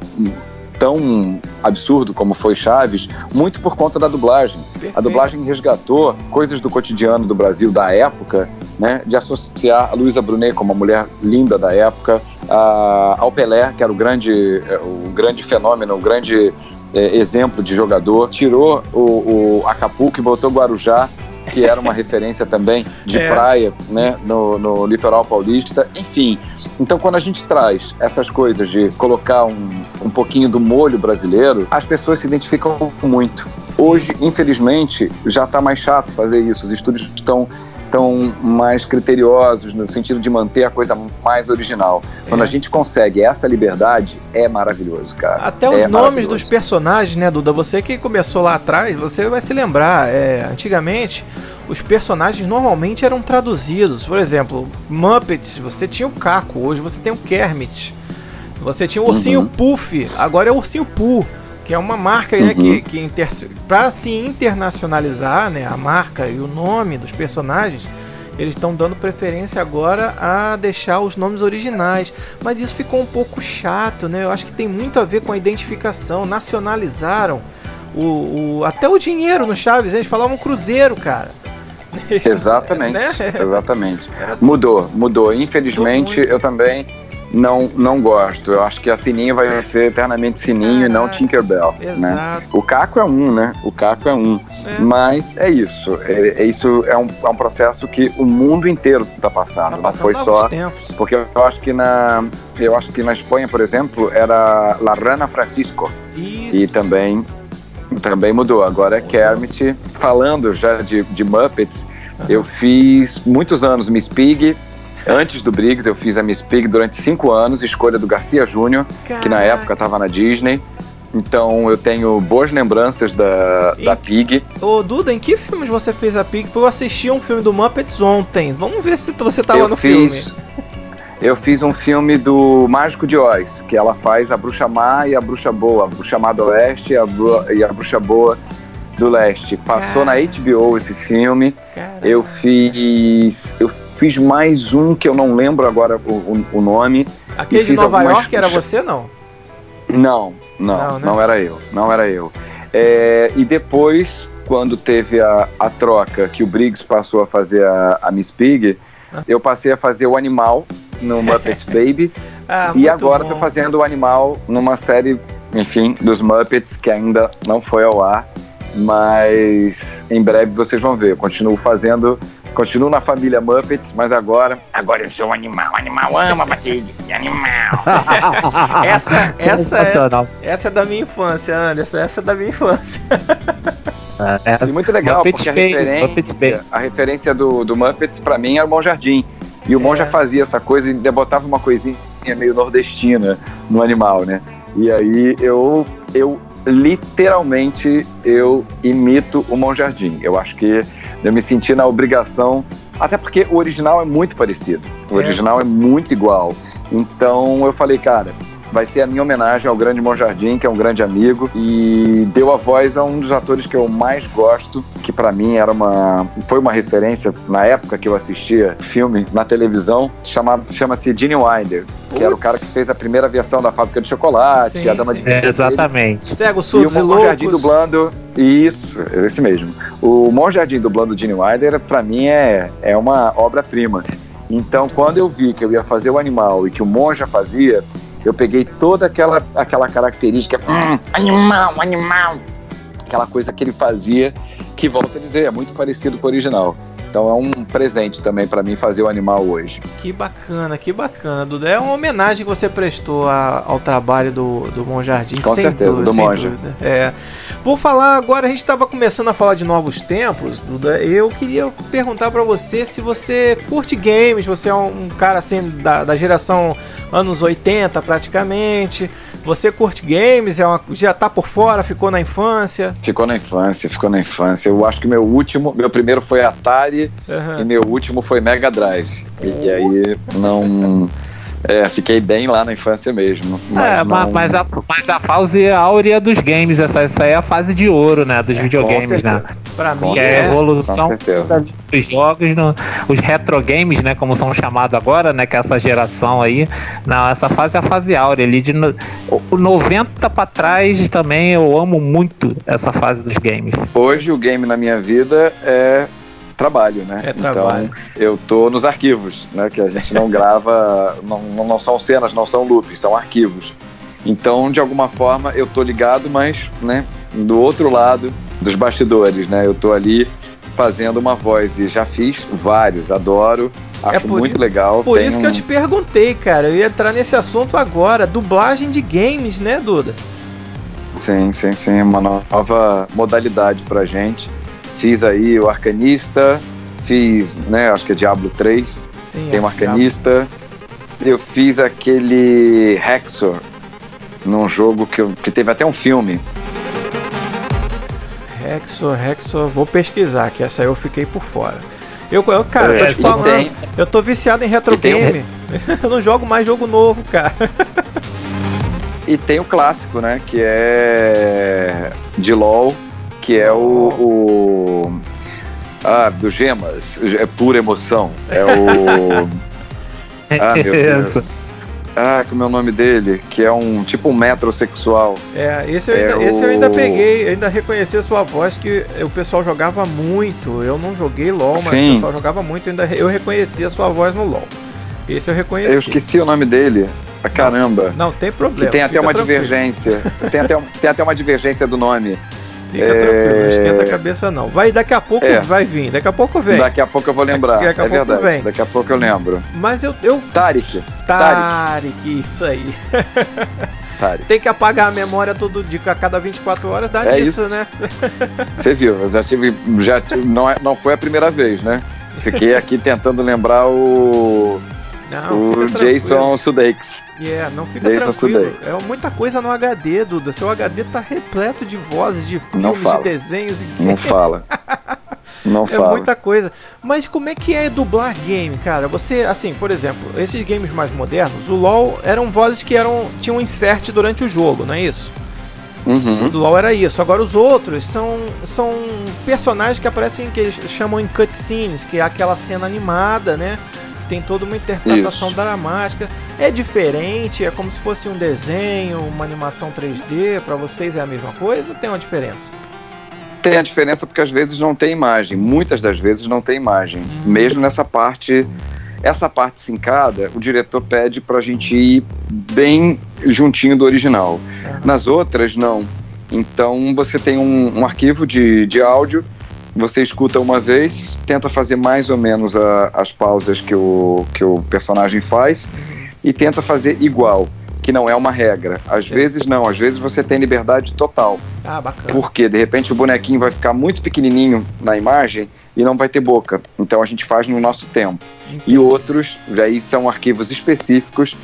tão absurdo como foi Chaves, muito por conta da dublagem. Perfeito. A dublagem resgatou coisas do cotidiano do Brasil da época, né, de associar a Luísa Brunet como uma mulher linda da época, a, ao Pelé, que era o grande, é, o grande fenômeno, o grande é, exemplo de jogador, tirou o, o Acapulco e botou Guarujá que era uma referência também de é. praia, né, no, no litoral paulista, enfim. Então, quando a gente traz essas coisas de colocar um, um pouquinho do molho brasileiro, as pessoas se identificam muito. Hoje, infelizmente, já está mais chato fazer isso. Os estúdios estão tão mais criteriosos no sentido de manter a coisa mais original. Quando é. a gente consegue essa liberdade, é maravilhoso, cara. Até os é nomes dos personagens, né, Duda? Você que começou lá atrás, você vai se lembrar. É, antigamente, os personagens normalmente eram traduzidos. Por exemplo, Muppets, você tinha o Caco, hoje você tem o Kermit. Você tinha o Ursinho uhum. Puff, agora é o Ursinho Pooh que é uma marca né, que, uhum. que inter... para se internacionalizar, né, a marca e o nome dos personagens, eles estão dando preferência agora a deixar os nomes originais. Mas isso ficou um pouco chato, né? Eu acho que tem muito a ver com a identificação. Nacionalizaram o, o até o dinheiro no Chaves. Eles falavam Cruzeiro, cara. (laughs) Exatamente. né? Exatamente. Mudou, mudou. Infelizmente, eu também não, não gosto. Eu acho que a Sininho vai ser eternamente Sininho e não Tinkerbell. Né? O Caco é um, né? O Caco é um. É. Mas é isso. É, é, isso é um, é um processo que o mundo inteiro está passando. Tá passando. Não foi só. Tempos. Porque eu acho que na. Eu acho que na Espanha, por exemplo, era La Rana Francisco. Isso. E também, também mudou. Agora é Kermit. Falando já de, de Muppets, uhum. eu fiz muitos anos Miss Pig Antes do Briggs, eu fiz a Miss Pig durante cinco anos, escolha do Garcia Júnior, que na época estava na Disney. Então eu tenho boas lembranças da, da Pig. Ô Duda, em que filmes você fez a Pig? Porque eu assisti um filme do Muppets ontem. Vamos ver se você tava eu no fiz, filme. Eu fiz um filme do Mágico de Oz, que ela faz a Bruxa Má e a Bruxa Boa. A Bruxa Má do Oeste e a, e a Bruxa Boa do Leste. Passou na HBO esse filme. Caramba. Eu fiz. Eu Fiz mais um que eu não lembro agora o, o, o nome. Aquele de Nova algumas... York era você, não? Não, não, Não, não, né? era eu, não era eu. É, e depois, quando teve a, a troca, que o Briggs passou a fazer a, a Miss Pig, Ah. eu passei a fazer o animal no (laughs) Muppet Baby, Ah, e agora tô fazendo o animal numa série, enfim, dos Muppets, que ainda não foi ao ar, mas em breve vocês vão ver. Eu continuo fazendo, continuo na família Muppets, mas agora, agora eu sou um animal, animal ama bater, animal. (laughs) Essa, (laughs) essa, é, essa é da minha infância, Anderson. Essa é da minha infância. É, E muito legal, Muppets porque a referência, a referência do, do Muppets pra mim era o Bom Jardim. E o Bom É. já fazia essa coisa e ainda botava uma coisinha meio nordestina no animal, né? E aí eu, eu literalmente eu imito o Bom Jardim. Eu acho que eu me senti na obrigação, até porque o original é muito parecido. O É. original é muito igual. Então eu falei, cara, vai ser a minha homenagem ao grande Monjardim, que é um grande amigo, e deu a voz a um dos atores que eu mais gosto, que pra mim era uma foi uma referência na época que eu assistia filme na televisão, chamava chama-se Gene Wilder, que era o cara que fez a primeira versão da Fábrica de Chocolate, Sim, a Dama sim. de É, exatamente. Cego, E surdos e, o Monjardim loucos. dublando. Isso, esse mesmo. O Monjardim dublando Gene Wilder, pra mim, é, é uma obra-prima. Então, quando eu vi que eu ia fazer o animal e que o Monja fazia, eu peguei toda aquela, aquela característica. Hum, animal, animal. Aquela coisa que ele fazia, que volta a dizer, é muito parecido com o original. Então é um presente também pra mim fazer o animal hoje. Que bacana, que bacana, Duda. É uma homenagem que você prestou a- ao trabalho do, do Monjardim, Com sem certeza, dúvida, do sem Monja. dúvida. É. Vou falar agora, a gente estava começando a falar de novos tempos, Duda. Eu queria perguntar pra você se você curte games, você é um, um cara assim da, da geração anos 80 praticamente. Você curte games, é uma, já tá por fora, ficou na infância. Ficou na infância, ficou na infância. Eu acho que meu último, meu primeiro foi Atari Aham. e meu último foi Mega Drive. E aí não. É, fiquei bem lá na infância mesmo. Mas é, não- mas, a, mas a fase áurea dos games, essa, essa aí é a fase de ouro, né? Dos videogames, com né? certeza, Pra mim Que é a é. Evolução dos jogos, no- os retro games, né? Como são chamados agora, né? Que é essa geração aí. Não, essa fase é a fase áurea ali. De no, o 90 pra trás também eu amo muito essa fase dos games. Hoje o game na minha vida é trabalho, né? É trabalho. Então eu tô nos arquivos, né? Que a gente não (laughs) grava, não, não são cenas, não são loops, são arquivos. Então, de alguma forma, eu tô ligado, mas, né, do outro lado dos bastidores, né? Eu tô ali fazendo uma voz e já fiz vários, adoro, acho É muito isso- legal. Por isso que eu um- te perguntei, cara. Eu ia entrar nesse assunto agora. Dublagem de games, né, Duda? Sim, sim, sim, uma nova modalidade pra gente. Fiz aí o Arcanista, fiz, né, acho que é Diablo 3, Sim. tem um é, Arcanista. Eu fiz aquele Hexor num jogo que, eu- que teve até um filme. Hexor, Hexor, vou pesquisar, que essa aí eu fiquei por fora. Eu, eu cara, eu tô É, te falando, tem- eu tô viciado em retro e tem um- game. (laughs) eu não jogo mais jogo novo, cara. E tem o clássico, né, que é de LoL, que é o, o ah, do Gemas, é pura emoção. É o (laughs) Ah, meu Deus. Ah, como é o nome dele? Que é um tipo um metrosexual. É, esse eu É ainda, esse eu ainda o- peguei, eu ainda reconheci a sua voz que o pessoal jogava muito. Eu não joguei LOL, mas Sim. o pessoal jogava muito, eu ainda eu reconheci a sua voz no LOL. Esse eu reconheci. Eu esqueci o nome dele. Ah, caramba. Não, tem E problema. tem até uma tranquilo. divergência. Tem até, tem até uma divergência do nome. Fica É. tranquilo, não esquenta a cabeça não. Vai, daqui a pouco É. vai vir, daqui a pouco vem. Daqui a pouco eu vou lembrar. Daqui a é pouco verdade. vem. Daqui a pouco eu lembro. Mas eu, eu Tarik. Tarek, isso aí. (laughs) Tarik. Tem que apagar a memória todo dia, a cada 24 horas, dá É nisso, isso. né? (laughs) Você viu, eu já tive. Já, tive- não, é, não foi a primeira vez, né? Fiquei aqui tentando lembrar o, Não, o tranquilo. Jason Sudeikis. Yeah, não fica Jason tranquilo. Sudeikis. É muita coisa no HD, Duda. Seu HD tá repleto de vozes, de Não filmes, de desenhos e Não fala. (laughs) Não É fala. muita coisa. Mas como é que é dublar game, cara? Você, assim, por exemplo, esses games mais modernos, o LoL eram vozes que eram tinham insert durante o jogo, não é isso? Uhum. do LoL era isso. Agora os outros são, são personagens que aparecem que eles chamam em cutscenes, que é aquela cena animada, né? Tem toda uma interpretação Isso. dramática. É diferente? É como se fosse um desenho, uma animação 3D? Para vocês é a mesma coisa? Tem uma diferença? Tem a diferença porque às vezes não tem imagem, muitas das vezes não tem imagem, hum. mesmo nessa parte essa parte sincada, o diretor pede para a gente ir bem juntinho do original. Nas outras, não. Então você tem um, um, arquivo de, de áudio, você escuta uma vez, tenta fazer mais ou menos a, as pausas que o, que o personagem faz e tenta fazer igual que não é uma regra. Às Sim. vezes não, às vezes você tem liberdade total. Ah, bacana. Porque de repente o bonequinho vai ficar muito pequenininho na imagem e não vai ter boca. Então a gente faz no nosso tempo. Entendi. E outros, aí são arquivos específicos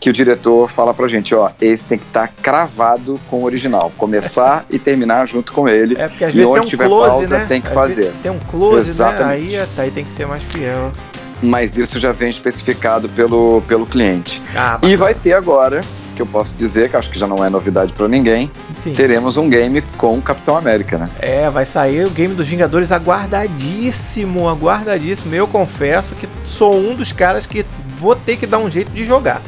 que o diretor fala pra gente, ó, esse tem que estar tá cravado com o original, começar e terminar junto com ele. É porque às vezes tem um tiver close, pausa, né? tem que fazer. Tem um close, né? Exatamente. né? Aí, tá, aí tem que ser mais fiel mas isso já vem especificado pelo, pelo cliente. Ah, e vai ter agora, que eu posso dizer, que acho que já não é novidade para ninguém, Sim. teremos um game com o Capitão América, né? É, vai sair o game dos Vingadores aguardadíssimo, aguardadíssimo. Eu confesso que sou um dos caras que vou ter que dar um jeito de jogar.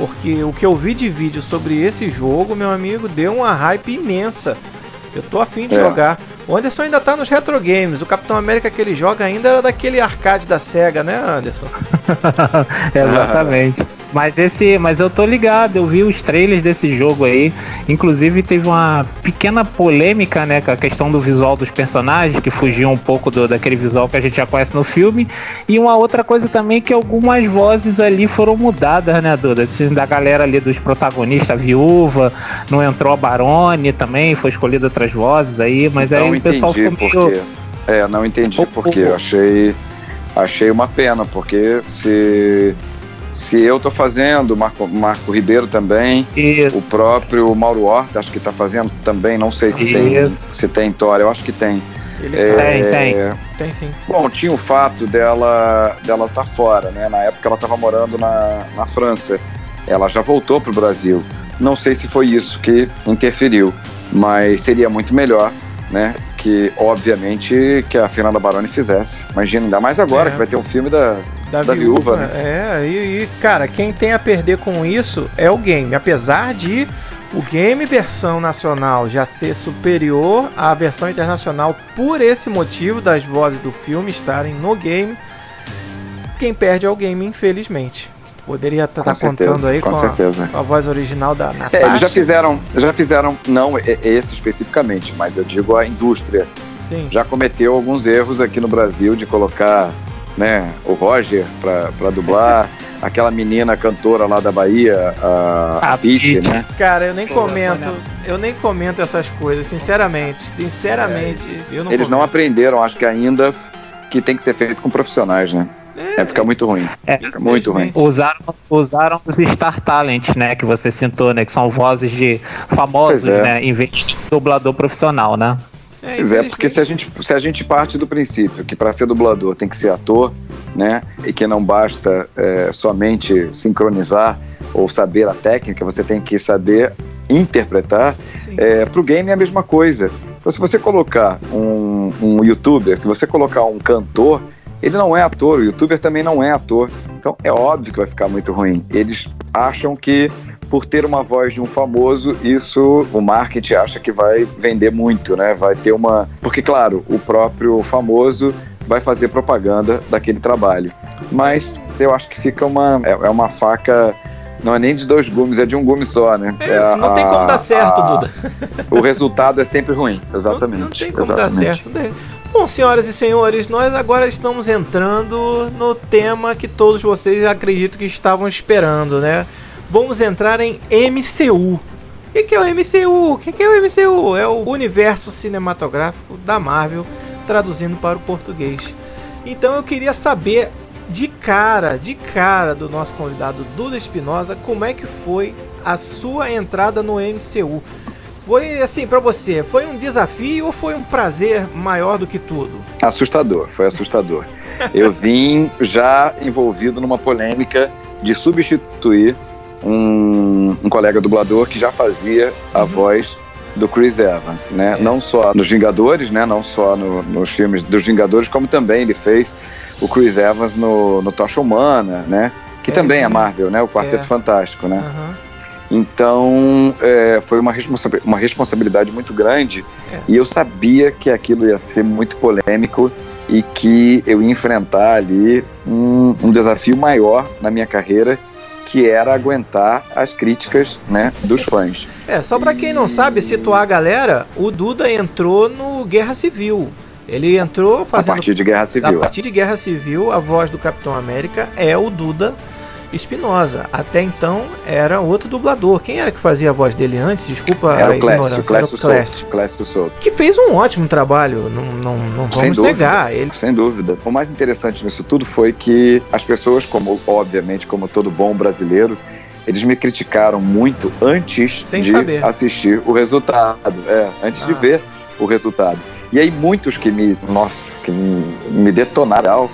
Porque o que eu vi de vídeo sobre esse jogo, meu amigo, deu uma hype imensa. Eu tô afim de é. jogar. O Anderson ainda tá nos retro games. O Capitão América que ele joga ainda era daquele arcade da SEGA, né, Anderson? (laughs) Exatamente. (laughs) Mas esse, mas eu tô ligado, eu vi os trailers desse jogo aí. Inclusive teve uma pequena polêmica, né, com a questão do visual dos personagens, que fugiu um pouco do, daquele visual que a gente já conhece no filme. E uma outra coisa também que algumas vozes ali foram mudadas, né, Duda? Da galera ali dos protagonistas, a viúva, não entrou a Barone também, foi escolhida outras vozes aí, mas não aí o pessoal ficou meio... É, não entendi porque, eu achei, achei uma pena, porque se se eu estou fazendo, Marco, Marco Ribeiro também, Isso. o próprio Mauro Horta acho que está fazendo também, não sei se tem, se tem Tora, eu acho que tem. Ele é, tem, tem. Tem sim. Bom, tinha o fato dela dela estar tá fora, né? Na época ela estava morando na, na França. Ela já voltou para o Brasil. Não sei se foi isso que interferiu, mas seria muito melhor, né? Que, obviamente, que a Fernanda Baroni fizesse. Imagina, ainda mais agora é. que vai ter um filme da, da, da viúva. viúva né? É, e, e, cara, quem tem a perder com isso é o game. Apesar de o game versão nacional já ser superior à versão internacional por esse motivo das vozes do filme estarem no game, quem perde é o game, infelizmente. Poderia estar tá contando aí com, com, a, com, a, voz original da Natasha. É, eles já fizeram, já fizeram, não esse especificamente, mas eu digo a indústria. Sim. Já cometeu alguns erros aqui no Brasil de colocar né, o Roger para dublar, (laughs) aquela menina cantora lá da Bahia, a, a Pete, né? Cara, eu nem Pô, comento, eu nem comento essas coisas, sinceramente. Sinceramente, é, eu não Eles comento. não aprenderam, acho que ainda que tem que ser feito com profissionais, né? É, fica muito ruim. É, fica muito ruim. Usaram, usaram os Star Talent, né? Que você citou, né? Que são vozes de famosos, é. né? Em vez de dublador profissional, né? É, pois é, porque se a, gente, se a gente parte do princípio que para ser dublador tem que ser ator, né? E que não basta é, somente sincronizar ou saber a técnica, você tem que saber interpretar. É, para o game é a mesma coisa. Então, se você colocar um, um youtuber, se você colocar um cantor, ele não é ator, o youtuber também não é ator. Então é óbvio que vai ficar muito ruim. Eles acham que por ter uma voz de um famoso, isso o marketing acha que vai vender muito, né? Vai ter uma. Porque, claro, o próprio famoso vai fazer propaganda daquele trabalho. Mas eu acho que fica uma. É, é uma faca. Não é nem de dois gumes, é de um gume só, né? É, é não a, tem como dar certo, a, Duda. O resultado é sempre ruim, exatamente. Não, não tem como exatamente. dar certo. Bom, senhoras e senhores, nós agora estamos entrando no tema que todos vocês acredito que estavam esperando, né? Vamos entrar em MCU. O que, que é o MCU? O que, que é o MCU? É o universo cinematográfico da Marvel, traduzindo para o português. Então eu queria saber de cara, de cara do nosso convidado Duda Espinosa, como é que foi a sua entrada no MCU? Foi assim para você, foi um desafio ou foi um prazer maior do que tudo? Assustador, foi assustador. Eu vim já envolvido numa polêmica de substituir um, um colega dublador que já fazia a uhum. voz do Chris Evans, né? É. Não só nos Vingadores, né? Não só no, nos filmes dos Vingadores, como também ele fez o Chris Evans no, no Tocha Humana, né? que também é Marvel, né? O Quarteto É. Fantástico, né? Aham. Então, é, foi uma, responsa- uma responsabilidade muito grande É. e eu sabia que aquilo ia ser muito polêmico e que eu ia enfrentar ali um, um desafio maior na minha carreira, que era aguentar as críticas né, dos fãs. É, só pra quem não sabe, situar a galera, o Duda entrou no Guerra Civil. Ele entrou A fazendo partir de Guerra A Civil. partir de Guerra Civil, a voz do Capitão América é o Duda Espinosa. Até então era outro dublador. Quem era que fazia a voz dele antes? Desculpa Era a ignorância. Clécio era o Clécio. Clécio Souto. Que fez um ótimo trabalho, não, não, não Sem vamos dúvida. negar. Ele Sem dúvida. O mais interessante nisso tudo foi que as pessoas, como obviamente, como todo bom brasileiro, eles me criticaram muito antes Sem de saber. assistir o resultado. É, antes de Ah. ver o resultado. E aí muitos que me, nossa, que me, me detonaram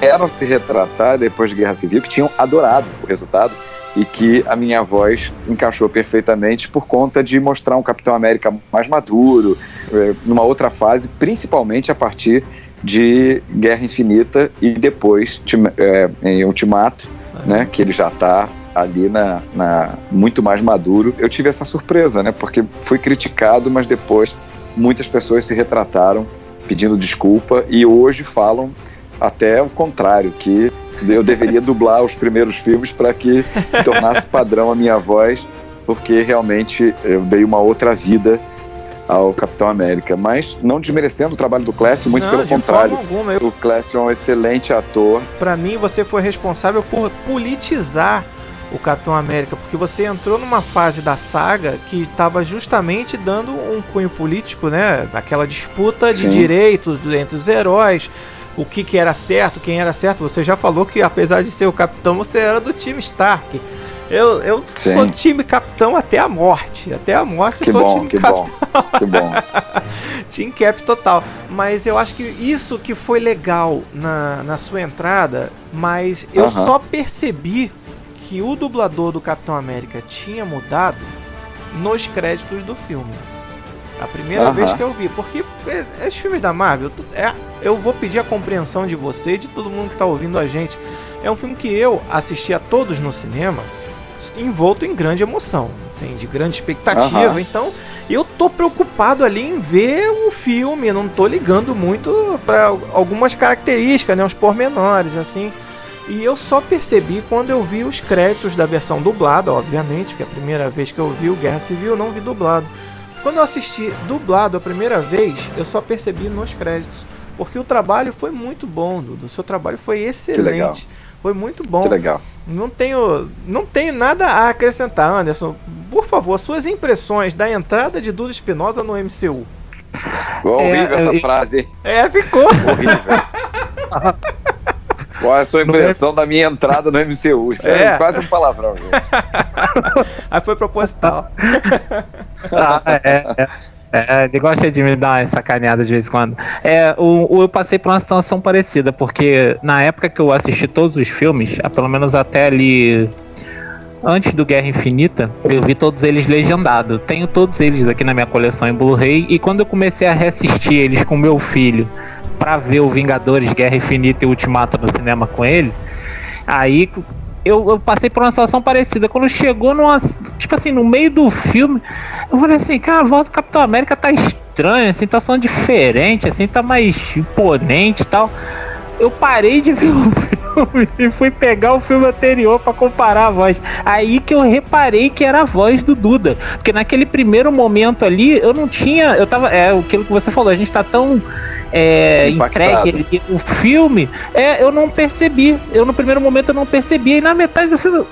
eram se retratar depois de Guerra Civil, que tinham adorado o resultado e que a minha voz encaixou perfeitamente por conta de mostrar um Capitão América mais maduro, eh, numa outra fase, principalmente a partir de Guerra Infinita e depois eh, em Ultimato, né, que ele já está ali na, na- muito mais maduro. Eu tive essa surpresa, né, porque fui criticado, mas depois muitas pessoas se retrataram pedindo desculpa e hoje falam até o contrário, que eu deveria dublar os primeiros filmes para que se tornasse padrão a minha voz, porque realmente eu dei uma outra vida ao Capitão América. Mas não desmerecendo o trabalho do Clécio, muito Não, pelo contrário. alguma. Eu, O Clécio é um excelente ator. pra mim, você foi responsável por politizar o Capitão América, porque você entrou numa fase da saga que estava justamente dando um cunho político, né? Daquela disputa de Sim. direitos entre os heróis, o que, que era certo, quem era certo. Você já falou que, apesar de ser o capitão, você era do time Stark. Eu, eu Sim. sou time capitão até a morte. Até a morte eu Que sou bom, time que capitão. bom, que bom. (laughs) Team Cap total. Mas eu acho que isso que foi legal na, na sua entrada, mas eu Aham. só percebi que o dublador do Capitão América tinha mudado nos créditos do filme. A primeira Aham. vez que eu vi, porque é, esses filmes da Marvel, é, eu vou pedir a compreensão de você e de todo mundo que tá ouvindo a gente. É um filme que eu assisti a todos no cinema, envolto em grande emoção, assim, de grande expectativa. Então, eu tô preocupado ali em ver o filme, não tô ligando muito para algumas características, né, os pormenores, assim. E eu só percebi quando eu vi os créditos da versão dublada, obviamente, porque é a primeira vez que eu vi o Guerra Civil, eu não vi dublado. Quando eu assisti dublado a primeira vez, eu só percebi nos créditos. Porque o trabalho foi muito bom, Dudu. O seu trabalho foi excelente. Foi muito bom. Que legal. Não tenho, não tenho nada a acrescentar, Anderson. Por favor, suas impressões da entrada de Dudu Espinosa no MCU. Horrível É, essa eu- frase. É, ficou. Horrível. Qual é a sua impressão da minha entrada no MCU? Isso é, É. quase um palavrão, gente. (laughs) Aí foi proposital. (laughs) Ah, é, é. É, ele gosta de me dar uma sacaneada de vez em quando. É, o, o- eu passei por uma situação parecida, porque na época que eu assisti todos os filmes, ah, pelo menos até ali antes do Guerra Infinita, eu vi todos eles legendados. Tenho todos eles aqui na minha coleção em Blu-ray, e quando eu comecei a reassistir eles com meu filho pra ver o Vingadores Guerra Infinita e Ultimato no cinema com ele, aí eu, eu passei por uma situação parecida. Quando chegou numa. Tipo assim, no meio do filme, eu falei assim, cara, a voz do Capitão América tá estranha, assim, tá sendo diferente, assim, tá mais imponente e tal. Eu parei de ver o filme (laughs) e fui pegar o filme anterior pra comparar a voz. Aí que eu reparei que era a voz do Duda. Porque naquele primeiro momento ali, eu não tinha. Eu tava. É aquilo que você falou, a gente tá tão. É, Impactado. entregue no filme, é, eu não percebi. Eu no primeiro momento eu não percebi. E na metade do filme,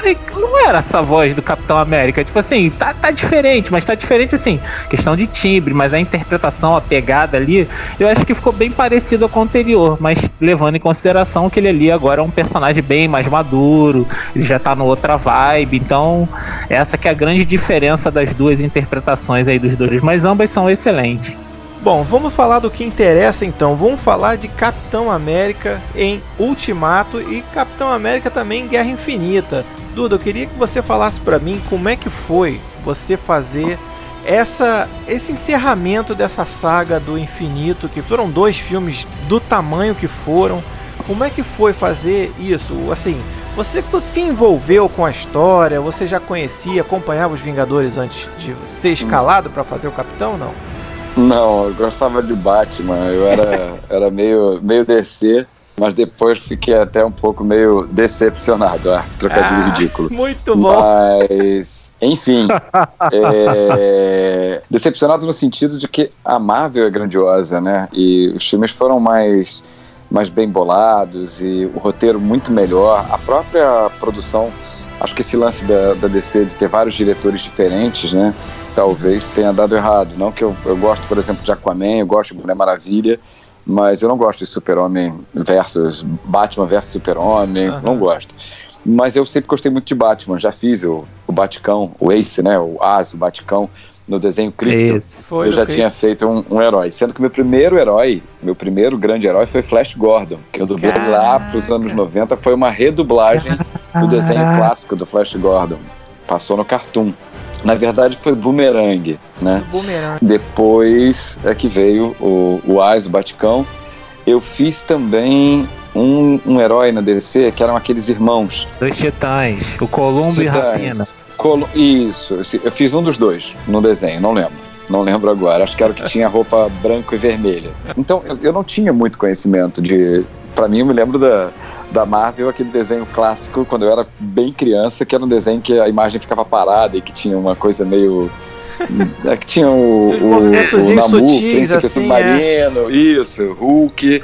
falei, não era essa voz do Capitão América. Tipo assim, tá, tá diferente, mas tá diferente assim, questão de timbre, mas a interpretação, a pegada ali, eu acho que ficou bem parecido com o anterior, mas levando em consideração que ele ali agora é um personagem bem mais maduro, ele já tá no outra vibe, então essa que é a grande diferença das duas interpretações aí dos dois, mas ambas são excelentes. Bom, vamos falar do que interessa então. Vamos falar de Capitão América em Ultimato e Capitão América também em Guerra Infinita. Duda, eu queria que você falasse pra mim como é que foi você fazer essa esse encerramento dessa saga do infinito, que foram dois filmes do tamanho que foram. Como é que foi fazer isso? Assim, Você se envolveu com a história? Você já conhecia, acompanhava os Vingadores antes de ser escalado para fazer o Capitão, não? Não, eu gostava de Batman. Eu era, (laughs) era meio, meio DC, mas depois fiquei até um pouco meio decepcionado. Ah, trocadilho ah, ridículo. (laughs) Muito bom. Mas, enfim. (laughs) é, decepcionado no sentido de que a Marvel é grandiosa, né? E os filmes foram mais mais bem bolados e o roteiro muito melhor. A própria produção, acho que esse lance da, da DC de ter vários diretores diferentes, né? Talvez tenha dado errado. Não que eu, eu gosto, por exemplo, de Aquaman, eu gosto de Mulher Maravilha, mas eu não gosto de Super-Homem versus Batman versus Super-Homem, uhum. não gosto. Mas eu sempre gostei muito de Batman, já fiz o, o Baticão, o Ace, né? O As, o Baticão no desenho Crypto, foi, eu já tinha feito um, um, herói. Sendo que meu primeiro herói, meu primeiro grande herói foi Flash Gordon, que eu dublei Caraca. lá pros anos 90. Foi uma redublagem do desenho clássico do Flash Gordon. Passou no Cartoon. Na verdade foi Boomerang, né? Boomerang. Depois é que veio o, o Ais, o Baticão. Eu fiz também um, um herói na DC que eram aqueles irmãos. Dois titãs, o Columbo e Rapina. Colo... Isso, eu fiz um dos dois no desenho, não lembro. Não lembro agora. Acho que era o que tinha roupa branco e vermelha. Então, eu, eu não tinha muito conhecimento de. Para mim, eu me lembro da, da Marvel, aquele desenho clássico, quando eu era bem criança, que era um desenho que a imagem ficava parada e que tinha uma coisa meio. É que tinha o, o, o Namu, sutis, assim, Submarino, é. isso, Hulk.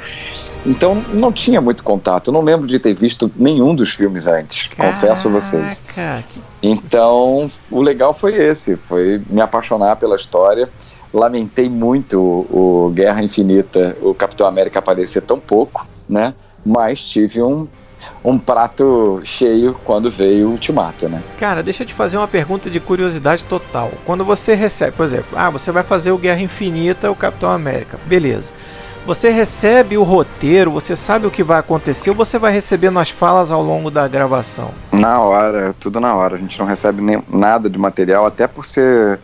Então não tinha muito contato. Eu não lembro de ter visto nenhum dos filmes antes, Caraca, confesso a vocês. Então o legal foi esse, foi me apaixonar pela história. Lamentei muito o, o Guerra Infinita, o Capitão América aparecer tão pouco, né? Mas tive um, um prato cheio quando veio o Ultimato, né? Cara, deixa eu te fazer uma pergunta de curiosidade total. Quando você recebe, por exemplo, ah, você vai fazer o Guerra Infinita, o Capitão América, beleza. Você recebe o roteiro, você sabe o que vai acontecer ou você vai recebendo as falas ao longo da gravação? Na hora, tudo na hora. A gente não recebe nem nada de material, até por ser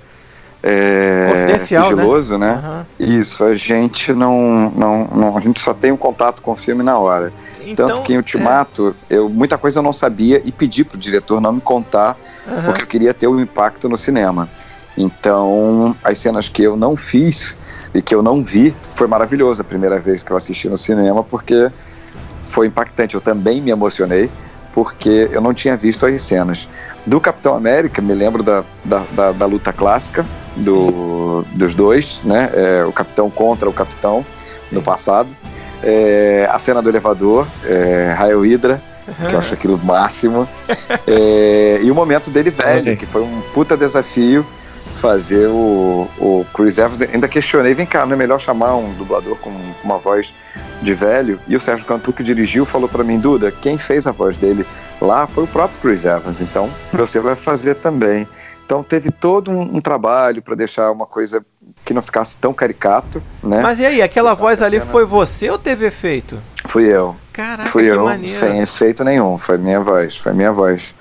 é, Confidencial, né? sigiloso, né? né? Uhum. Isso, a gente não, não, não, A gente só tem um contato com o filme na hora. Então, Tanto que em Ultimato, é... eu, muita coisa eu não sabia e pedi pro diretor não me contar, uhum. porque eu queria ter um impacto no cinema. Então, as cenas que eu não fiz e que eu não vi, foi maravilhoso a primeira vez que eu assisti no cinema, porque foi impactante. Eu também me emocionei, porque eu não tinha visto as cenas. Do Capitão América, me lembro da, da, da, da luta clássica do, dos dois, né? É, o Capitão contra o Capitão Sim. no passado. É, a cena do elevador, é, Raio Hydra, que eu acho aquilo máximo. (laughs) é, e o momento dele velho, que foi um puta desafio fazer o, o Chris Evans. Ainda questionei, vem cá, não é melhor chamar um dublador com uma voz de velho? E o Sérgio Cantu, que dirigiu, falou para mim, Duda, quem fez a voz dele lá foi o próprio Chris Evans, então (laughs) você vai fazer também. Então teve todo um, um trabalho para deixar uma coisa que não ficasse tão caricato, né? Mas e aí, aquela voz ali foi você ou teve efeito? Fui eu. Caraca, Fui eu, maneiro. sem efeito nenhum, foi minha voz, foi minha voz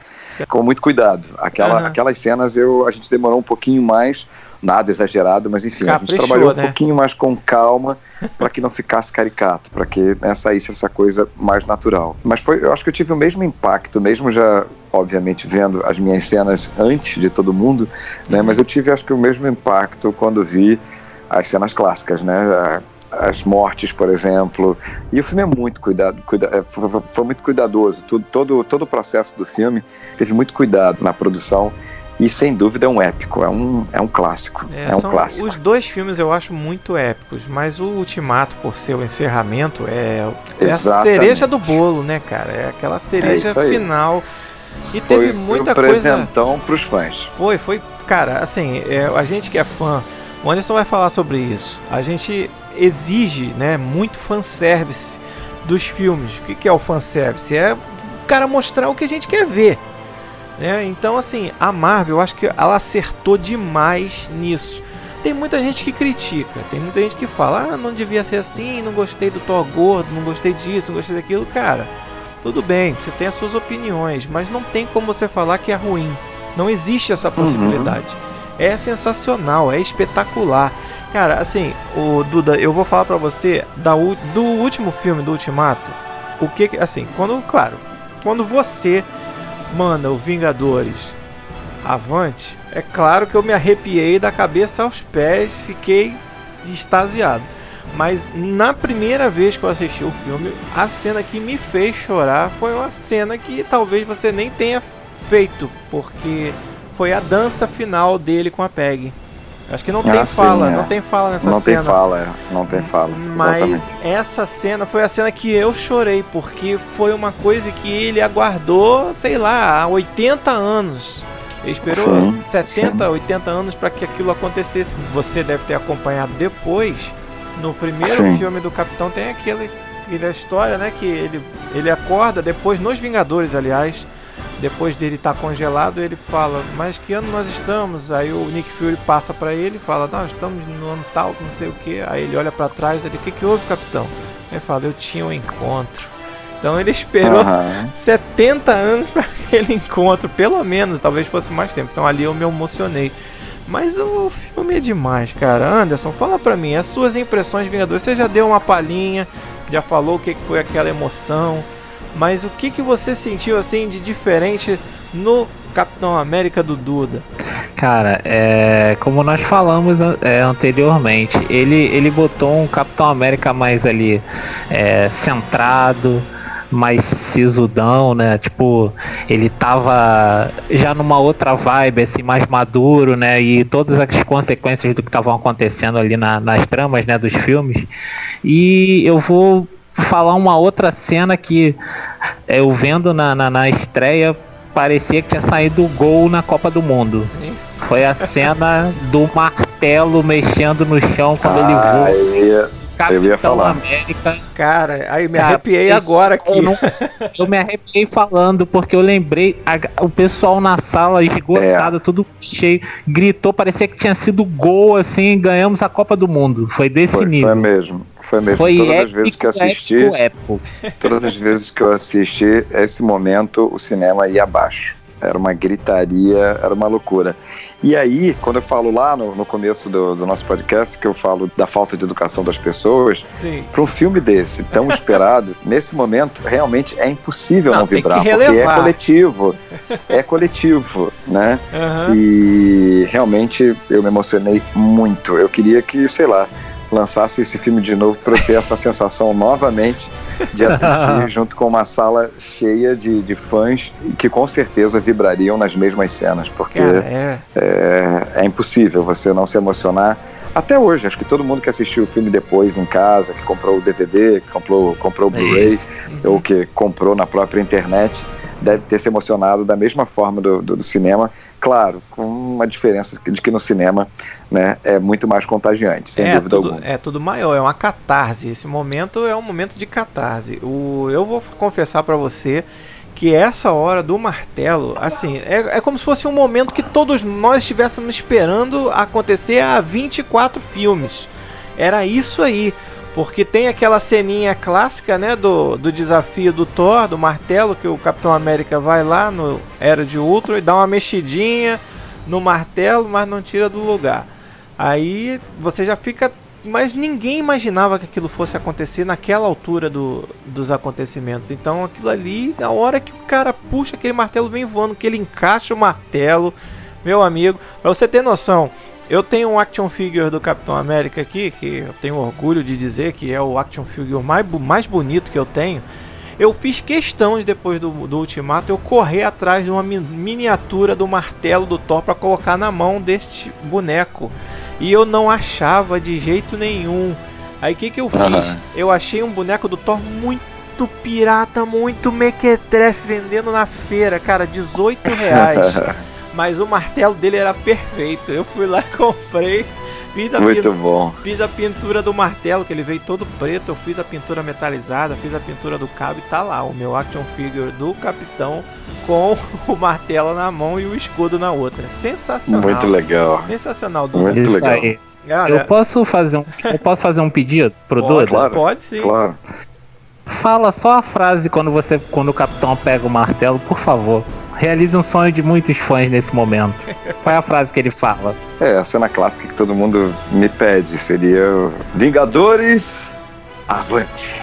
com muito cuidado. Aquela, uhum. Aquelas cenas eu, a gente demorou um pouquinho mais, nada exagerado, mas enfim, Caprichou, a gente trabalhou né? um pouquinho mais com calma (laughs) para que não ficasse caricato, para que né, saísse essa coisa mais natural. Mas foi, eu acho que eu tive o mesmo impacto, mesmo já, obviamente, vendo as minhas cenas antes de todo mundo, né? Uhum. Mas eu tive, acho que, o mesmo impacto quando vi as cenas clássicas, né? as mortes, por exemplo. E o filme é muito cuidado, cuida, é, foi, foi, muito cuidadoso. Tudo, todo, todo o processo do filme teve muito cuidado na produção. E sem dúvida é um épico, é um, é um clássico. É, é um clássico. Os dois filmes eu acho muito épicos, mas o Ultimato, por ser o encerramento, é, é a cereja do bolo, né, cara? É aquela cereja é final. E foi, teve muita foi um coisa. presentão pros fãs. Foi, foi, cara, assim, é, a gente que é fã, o Anderson vai falar sobre isso. A gente exige né, muito fanservice dos filmes. O que, que é o fanservice? É o cara mostrar o que a gente quer ver. Né? Então, assim, a Marvel, eu acho que ela acertou demais nisso. Tem muita gente que critica, tem muita gente que fala, ah, não devia ser assim, não gostei do Thor gordo, não gostei disso, não gostei daquilo. Cara, tudo bem, você tem as suas opiniões, mas não tem como você falar que é ruim. Não existe essa possibilidade. Uhum é sensacional, é espetacular. Cara, assim, o Duda, eu vou falar para você da, do último filme do Ultimato. O que assim, quando, claro, quando você manda o Vingadores avante, é claro que eu me arrepiei da cabeça aos pés, fiquei extasiado. Mas na primeira vez que eu assisti o filme, a cena que me fez chorar foi uma cena que talvez você nem tenha feito, porque foi a dança final dele com a Peg. Acho que não tem Ah, sim, fala, é. não tem fala nessa não cena. tem fala, é. Não tem fala. Mas Exatamente. essa cena foi a cena que eu chorei, porque foi uma coisa que ele aguardou, sei lá, há 80 anos. Ele esperou Sim, 70, 80 anos para que aquilo acontecesse. Você deve ter acompanhado depois. No primeiro Sim. filme do Capitão tem aquele, aquela história, né? Que ele, ele acorda depois, nos Vingadores, aliás. Depois dele estar congelado, ele fala: Mas que ano nós estamos? Aí o Nick Fury passa pra ele e fala: Não, estamos no ano tal, não sei o que. Aí ele olha pra trás e ele: O que, que houve, capitão? Aí fala: Eu tinha um encontro. Então ele esperou Aham. 70 anos para (laughs) aquele encontro, pelo menos, talvez fosse mais tempo. Então ali eu me emocionei. Mas o filme é demais, cara. Anderson, fala pra mim, as suas impressões Vingadores, você já deu uma palhinha, já falou o que foi aquela emoção, mas o que que você sentiu assim de diferente no Capitão América do Duda? Cara, é, como nós falamos é, anteriormente, ele, ele botou um Capitão América mais ali é, centrado, mais sisudão, né? Tipo, ele tava já numa outra vibe, assim, mais maduro, né? E todas as consequências do que estavam acontecendo ali na- nas tramas, né, dos filmes. E eu vou falar uma outra cena que eu vendo na, na, na estreia parecia que tinha saído gol na Copa do Mundo. Isso. Foi a cena do martelo mexendo no chão quando Ah, ele voa. eu ia- eu ia Capitão falar. América. Cara, aí me Cara, arrepiei esse- agora aqui. Eu, não- (laughs) eu me arrepiei falando, porque eu lembrei, a- o pessoal na sala esgotado, tudo cheio, gritou, parecia que tinha sido gol, assim, ganhamos a Copa do Mundo. Foi desse Foi, nível. foi mesmo. Foi mesmo. Foi Todas épico, as vezes que eu assisti, épico, épico. todas as vezes que eu assisti, esse momento o cinema ia abaixo. Era uma gritaria, era uma loucura. E aí, quando eu falo lá no, no começo do, do nosso podcast, que eu falo da falta de educação das pessoas, para um filme desse, tão esperado, (laughs) nesse momento, realmente é impossível Não, não, vibrar, porque é coletivo. É coletivo, né? Aham. E realmente eu me emocionei muito. Eu queria que, sei lá, lançasse esse filme de novo para eu ter essa sensação novamente de assistir (laughs) junto com uma sala cheia de, de fãs que com certeza vibrariam nas mesmas cenas, porque Cara, é. é, é impossível você não se emocionar. Até hoje, acho que todo mundo que assistiu o filme depois em casa, que comprou o DVD, que comprou, comprou o Blu-ray, Isso. ou que comprou na própria internet, deve ter se emocionado da mesma forma do, do, do cinema. Claro, com uma diferença de que no cinema né, é muito mais contagiante, sem é, dúvida tudo, alguma. é tudo maior, é uma catarse. Esse momento é um momento de catarse. O, eu vou confessar pra você que essa hora do martelo, assim, é, é como se fosse um momento que todos nós estivéssemos esperando acontecer há 24 filmes. Era isso aí. Porque tem aquela ceninha clássica, né, do, do desafio do Thor, do martelo, que o Capitão América vai lá no Era de Ultron e dá uma mexidinha no martelo, mas não tira do lugar. Aí você já fica. Mas ninguém imaginava que aquilo fosse acontecer naquela altura do, dos acontecimentos. Então aquilo ali, na hora que o cara puxa aquele martelo, vem voando, que ele encaixa o martelo, meu amigo. Pra você ter noção, eu tenho um action figure do Capitão América aqui, que eu tenho orgulho de dizer que é o action figure mais, mais bonito que eu tenho. Eu fiz questão de, depois do, do Ultimato, eu correr atrás de uma mi- miniatura do martelo do Thor para colocar na mão deste boneco. E eu não achava de jeito nenhum. Aí o que, que eu fiz? Eu achei um boneco do Thor muito pirata, muito mequetrefe, vendendo na feira, cara, 18 reais. (laughs) Mas o martelo dele era perfeito. Eu fui lá e (laughs) comprei. Fiz a, Muito bom. fiz a pintura do martelo, que ele veio todo preto. Eu fiz a pintura metalizada, fiz a pintura do cabo e tá lá o meu action figure do capitão com (laughs) o martelo na mão e o escudo na outra. Sensacional. Muito legal. Sensacional, Duda. Muito Isso legal. aí. Eu posso fazer um, eu posso fazer um pedido pro pode, Duda? claro. pode sim. Claro. Fala só a frase quando você, quando o capitão pega o martelo, por favor. Realize um sonho de muitos fãs nesse momento. Qual é a frase que ele fala? É, a cena clássica que todo mundo me pede seria Vingadores Avante.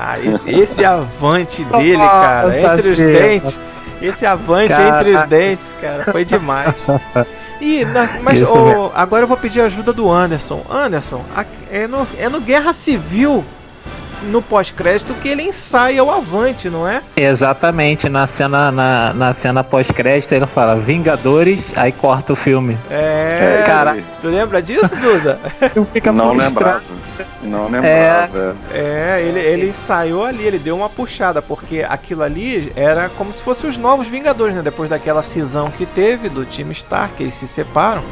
Ah, esse, esse avante (laughs) dele, cara, entre os dentes. Esse avante cara. entre os dentes, cara, foi demais. (laughs) E, na, mas oh, agora eu vou pedir ajuda do Anderson. Anderson, é no, é no Guerra Civil no pós-crédito que ele ensaia o Avante, não é? Exatamente, na cena, na, na cena pós-crédito ele fala Vingadores, aí corta o filme. É, cara. Tu lembra disso, Duda? (laughs) Fica não lembrava. Não lembrava. É, é ele, ele ensaiou ali, ele deu uma puxada, porque aquilo ali era como se fossem os novos Vingadores, né? Depois daquela cisão que teve do time Stark, eles se separam.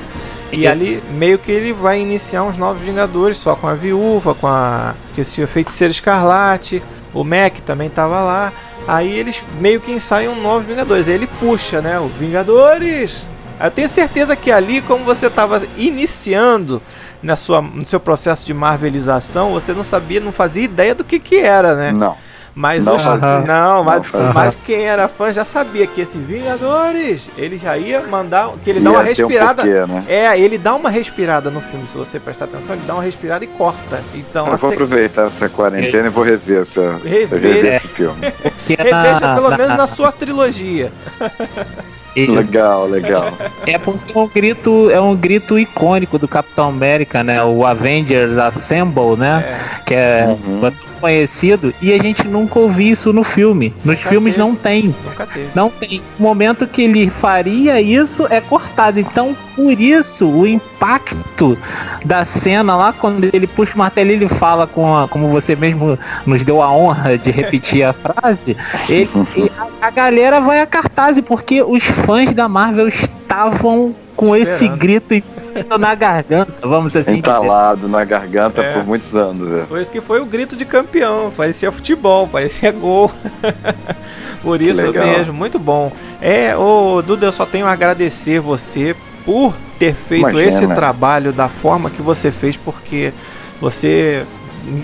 E ali meio que ele vai iniciar uns novos Vingadores, só com a viúva, com a. que esse feiticeiro escarlate, o Mac também tava lá. Aí eles meio que ensaiam novos Vingadores. Aí ele puxa, né? O Vingadores! Eu tenho certeza que ali, como você estava iniciando na sua, no seu processo de marvelização, você não sabia, não fazia ideia do que, que era, né? Não. Mas não, não, mas, não mas quem era fã já sabia que esse Vingadores, ele já ia mandar, que ele dá ia uma respirada. Um porquê, né? É, ele dá uma respirada no filme, se você prestar atenção, ele dá uma respirada e corta. Então, eu vou aproveitar essa quarentena e vou rever, essa, rever, rever esse filme. (laughs) Reveja pelo menos na sua trilogia. Isso. Legal, legal. É porque é um grito, é um grito icônico do Capitão América, né? O Avengers Assemble, né? É. Que é uhum conhecido e a gente nunca ouviu isso no filme. Nos nunca filmes teve. não tem. Não tem. O momento que ele faria isso é cortado. Então, por isso, o impacto da cena lá, quando ele puxa o martelo ele fala com a, como você mesmo nos deu a honra de repetir a frase, (laughs) ele, a, a galera vai a cartaz, porque os fãs da Marvel estavam com Esperando. esse grito na garganta, vamos assim Entalado dizer. na garganta é. por muitos anos. É. Por isso que foi o grito de campeão, parecia futebol, parecia gol. (laughs) por isso mesmo, muito bom. É, ô Duda, eu só tenho a agradecer você por ter feito Imagina. esse trabalho da forma que você fez, porque você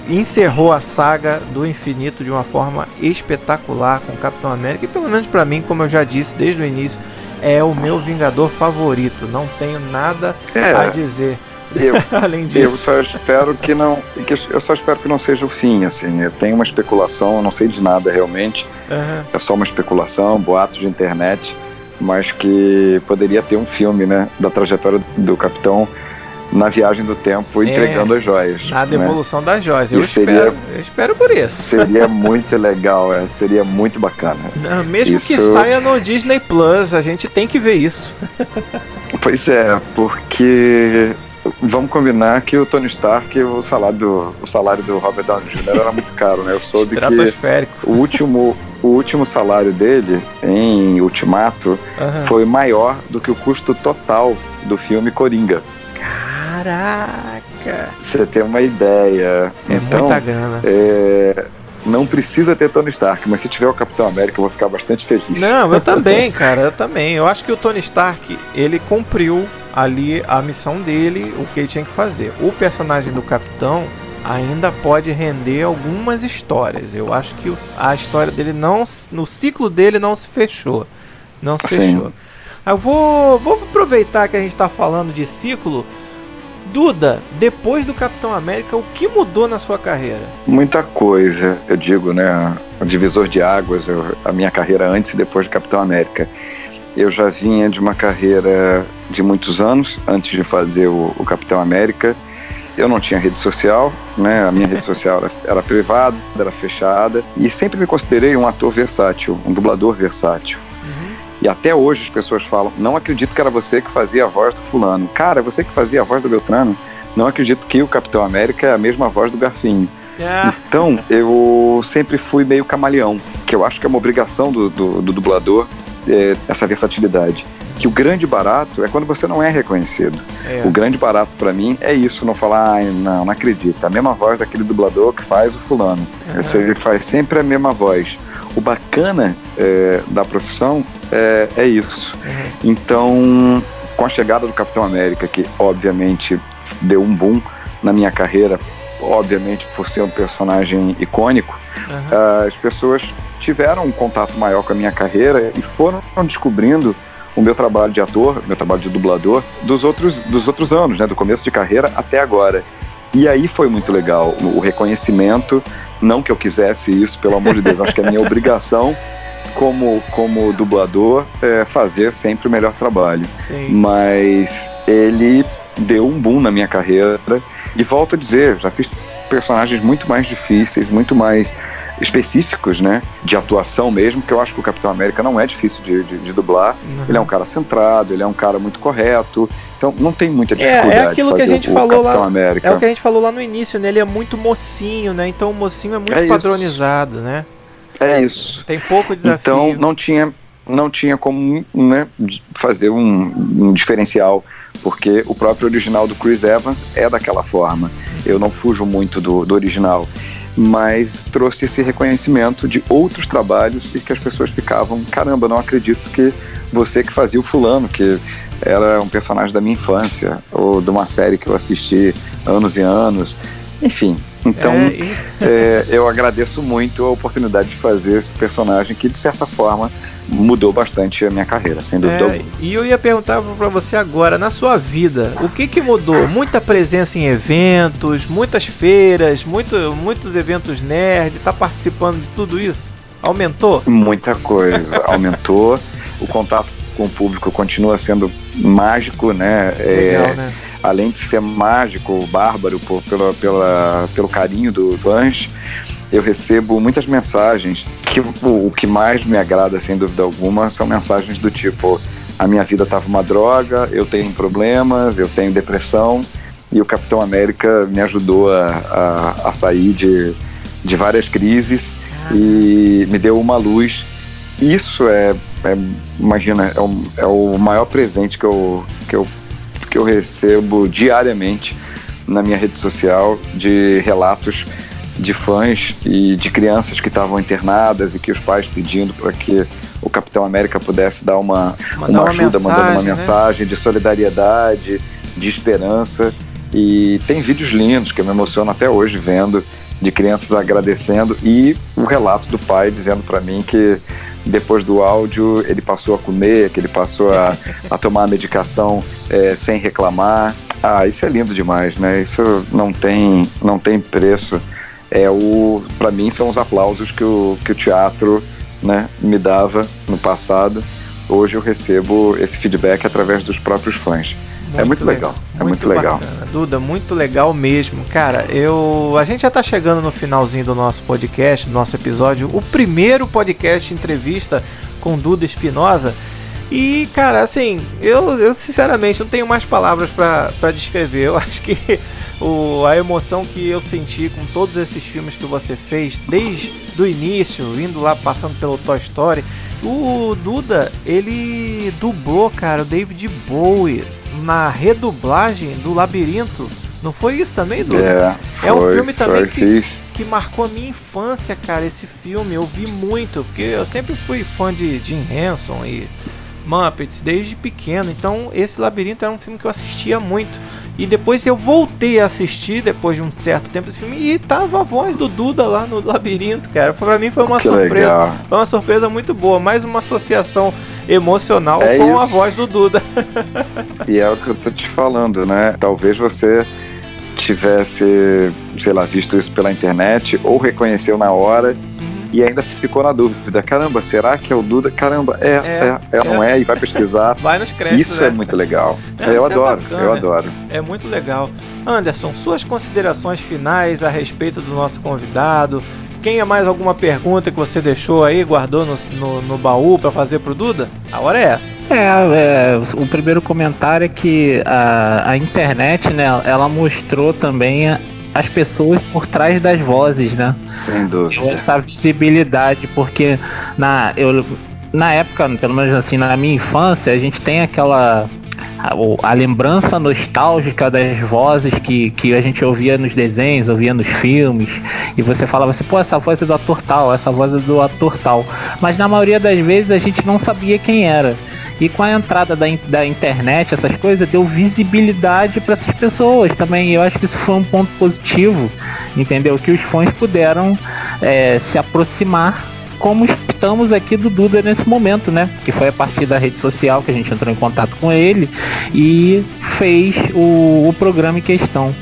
encerrou a saga do infinito de uma forma espetacular com o Capitão América, e pelo menos para mim, como eu já disse desde o início, é o meu Vingador favorito. Não tenho nada é, a dizer. Eu, (laughs) além disso. Eu só espero que não, que eu só espero que não seja o fim, assim. Eu tenho uma especulação, eu não sei de nada realmente. Uhum. É só uma especulação, boatos de internet, mas que poderia ter um filme, né, da trajetória do Capitão na viagem do tempo entregando é, as joias. Na né? devolução das joias. Eu espero, eu espero por isso. Seria (laughs) muito legal, é, seria muito bacana. Não, mesmo isso... que saia no Disney Plus, a gente tem que ver isso. (laughs) Pois é, porque vamos combinar que o Tony Stark, o salário do, o salário do Robert Downey Jr. era muito caro, né? Eu soube que o último, o último salário dele em Ultimato uhum. foi maior do que o custo total do filme Coringa. Caraca! Você tem uma ideia. É então, muita grana. É, não precisa ter Tony Stark, mas se tiver o Capitão América, eu vou ficar bastante feliz. Não, eu (laughs) também, cara, eu também. Eu acho que o Tony Stark, ele cumpriu ali a missão dele, o que ele tinha que fazer. O personagem do Capitão ainda pode render algumas histórias. Eu acho que a história dele não, no ciclo dele não se fechou. Não se Sim. fechou. Eu vou, vou aproveitar que a gente está falando de ciclo Duda, depois do Capitão América, o que mudou na sua carreira? Muita coisa, eu digo, né? O divisor de águas, eu, a minha carreira antes e depois do Capitão América. Eu já vinha de uma carreira de muitos anos, antes de fazer o, o Capitão América. Eu não tinha rede social, né? A minha rede social era, era privada, era fechada. E sempre me considerei um ator versátil, um dublador versátil. E até hoje as pessoas falam: não acredito que era você que fazia a voz do fulano. Cara, é você que fazia a voz do Beltrano. Não acredito que o Capitão América é a mesma voz do Garfinho. É. Então, eu sempre fui meio camaleão, que eu acho que é uma obrigação do, do, do dublador, é, essa versatilidade. Que o grande barato é quando você não é reconhecido. É. O grande barato para mim é isso, não falar, ah, não, não acredito. A mesma voz daquele dublador que faz o fulano. Uhum. Ele faz sempre a mesma voz. O bacana é, da profissão é, é isso. Uhum. Então, com a chegada do Capitão América, que obviamente deu um boom na minha carreira, obviamente por ser um personagem icônico, uhum. as pessoas tiveram um contato maior com a minha carreira e foram descobrindo o meu trabalho de ator, meu trabalho de dublador, dos outros, dos outros anos, né, do começo de carreira até agora. E aí foi muito legal o reconhecimento. Não que eu quisesse isso, pelo amor de Deus, acho que é minha (laughs) obrigação como, como dublador é fazer sempre o melhor trabalho. Sim. Mas ele deu um boom na minha carreira. E volto a dizer, já fiz personagens muito mais difíceis, muito mais específicos, né? De atuação mesmo, que eu acho que o Capitão América não é difícil de, de, de dublar. Uhum. Ele é um cara centrado, ele é um cara muito correto. Então não tem muita É, dificuldade é aquilo de que a gente o falou Capitão lá. América. É o que a gente falou lá no início, né? Ele é muito mocinho, né? Então o mocinho é muito É isso. padronizado, né? É isso. Tem pouco desafio. Então não tinha, não tinha como né, fazer um, um diferencial, porque o próprio original do Chris Evans é daquela forma. Eu não fujo muito do, do original, mas trouxe esse reconhecimento de outros trabalhos e que as pessoas ficavam, caramba, não acredito que você que fazia o fulano, que era um personagem da minha infância, ou de uma série que eu assisti anos e anos, enfim. Então, É, e- é, eu agradeço muito a oportunidade de fazer esse personagem que, de certa forma, mudou bastante a minha carreira, sem dúvida É, e eu ia perguntar pra você agora, na sua vida, o que que mudou? Muita presença em eventos, muitas feiras, muito, muitos eventos nerd, tá participando de tudo isso? Aumentou? Muita coisa. (laughs) Aumentou. O contato com o público continua sendo mágico, né? É, Legal, né? Além de ser mágico, bárbaro por, pela, pela, pelo carinho do fãs, eu recebo muitas mensagens que o, o que mais me agrada, sem dúvida alguma, são mensagens do tipo: a minha vida estava uma droga, eu tenho problemas, eu tenho depressão, e o Capitão América me ajudou a, a, a sair de, de várias crises e me deu uma luz. Isso é, é imagina, é o, é o maior presente que eu, que, eu, que eu recebo diariamente na minha rede social de relatos de fãs e de crianças que estavam internadas e que os pais pedindo para que o Capitão América pudesse dar uma, uma uma ajuda, mandando uma mensagem, né? mensagem de solidariedade, de esperança. E tem vídeos lindos que eu me emociono até hoje vendo de crianças agradecendo e o relato do pai dizendo para mim que depois do áudio ele passou a comer, que ele passou a, a tomar a medicação é, sem reclamar. Ah, isso é lindo demais, né? Isso não tem, não tem preço. É o, para mim são os aplausos que o, que o teatro, né, me dava no passado. Hoje eu recebo esse feedback através dos próprios fãs. É muito legal, é muito legal. bacana. Duda, muito legal mesmo. Cara, eu. A gente já tá chegando no finalzinho do nosso podcast, do nosso episódio. O primeiro podcast entrevista com Duda Espinosa. E, cara, assim, eu, eu sinceramente não tenho mais palavras pra pra descrever. Eu (laughs) acho que o, a emoção que eu senti com todos esses filmes que você fez, desde o início, indo lá passando pelo Toy Story. O Duda, ele dublou, cara, o David Bowie na redublagem do Labirinto. Não foi isso também, Duda? É, foi, É um filme também que- que marcou a minha infância, cara, esse filme. Eu vi muito, porque eu sempre fui fã de Jim Henson e Muppets desde pequeno. Então, esse Labirinto era um filme que eu assistia muito. E depois eu voltei a assistir, depois de um certo tempo, esse filme, e tava a voz do Duda lá no Labirinto, cara. Pra mim foi uma Que surpresa. legal. Foi uma surpresa muito boa. Mais uma associação emocional É com a isso. voz do Duda. E é o que eu tô te falando, né? Talvez você tivesse, sei lá, visto isso pela internet ou reconheceu na hora e ainda ficou na dúvida. Caramba, será que é o Duda? Caramba, é, É, é, é, não é? E vai pesquisar. (laughs) Vai nos créditos, Isso né? é muito legal. (laughs) É, eu é adoro, eu adoro. É muito legal. Anderson, suas considerações finais a respeito do nosso convidado. Quem é mais alguma pergunta que você deixou aí, guardou no, no, no baú pra fazer pro Duda? A hora é essa. É, é, o primeiro comentário é que a, a internet, né, ela mostrou também a- as pessoas por trás das vozes, né? Sem dúvida. essa visibilidade, porque na, eu, na época, pelo menos assim, na minha infância, a gente tem aquela. A, a lembrança nostálgica das vozes que, que a gente ouvia nos desenhos, ouvia nos filmes, e você falava assim, pô, essa voz é do ator tal, essa voz é do ator tal. Mas na maioria das vezes a gente não sabia quem era. E com a entrada da, da internet, essas coisas, deu visibilidade para essas pessoas também. Eu acho que isso foi um ponto positivo, entendeu? Que os fãs puderam é, se aproximar como estamos aqui do Duda nesse momento, né? Que foi a partir da rede social que a gente entrou em contato com ele e fez o, o programa em questão.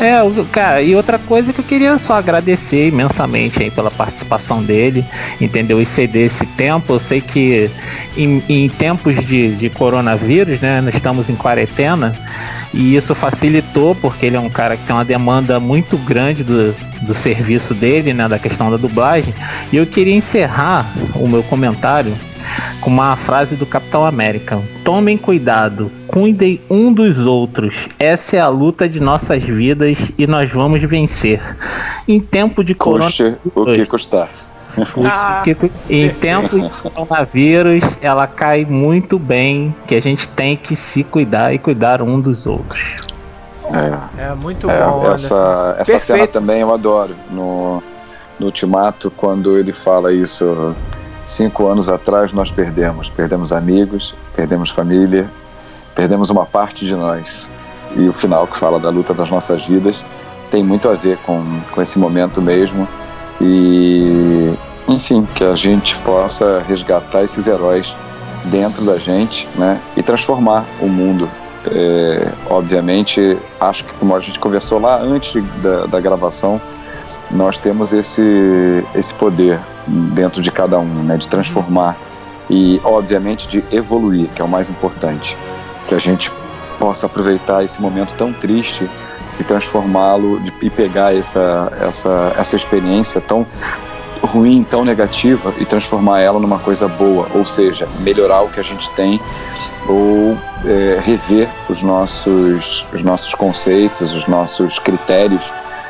É, cara, e outra coisa que eu queria só agradecer imensamente aí pela participação dele, entendeu? E ceder esse tempo. Eu sei que em, em tempos de, de coronavírus, né? Nós estamos em quarentena. E isso facilitou, porque ele é um cara que tem uma demanda muito grande do, do serviço dele, né, da questão da dublagem. E eu queria encerrar o meu comentário com uma frase do Capitão América: Tomem cuidado, cuidem um dos outros. Essa é a luta de nossas vidas e nós vamos vencer. Em tempo de coronavírus. O que custar. Ah, em tempos de coronavírus, ela cai muito bem, que a gente tem que se cuidar e cuidar um dos outros. É, é muito é, bom. Essa, essa cena também eu adoro. No, no Ultimato, quando ele fala isso, cinco anos atrás nós perdemos. Perdemos amigos, perdemos família, perdemos uma parte de nós. E o final que fala da luta das nossas vidas tem muito a ver com, com esse momento mesmo e enfim que a gente possa resgatar esses heróis dentro da gente, né, e transformar o mundo. É, obviamente, acho que como a gente conversou lá antes da, da gravação, nós temos esse esse poder dentro de cada um, né, de transformar e obviamente de evoluir, que é o mais importante, que a gente possa aproveitar esse momento tão triste e transformá-lo e pegar essa, essa, essa experiência tão ruim, tão negativa e transformar ela numa coisa boa, ou seja, melhorar o que a gente tem ou é, rever os nossos, os nossos conceitos, os nossos critérios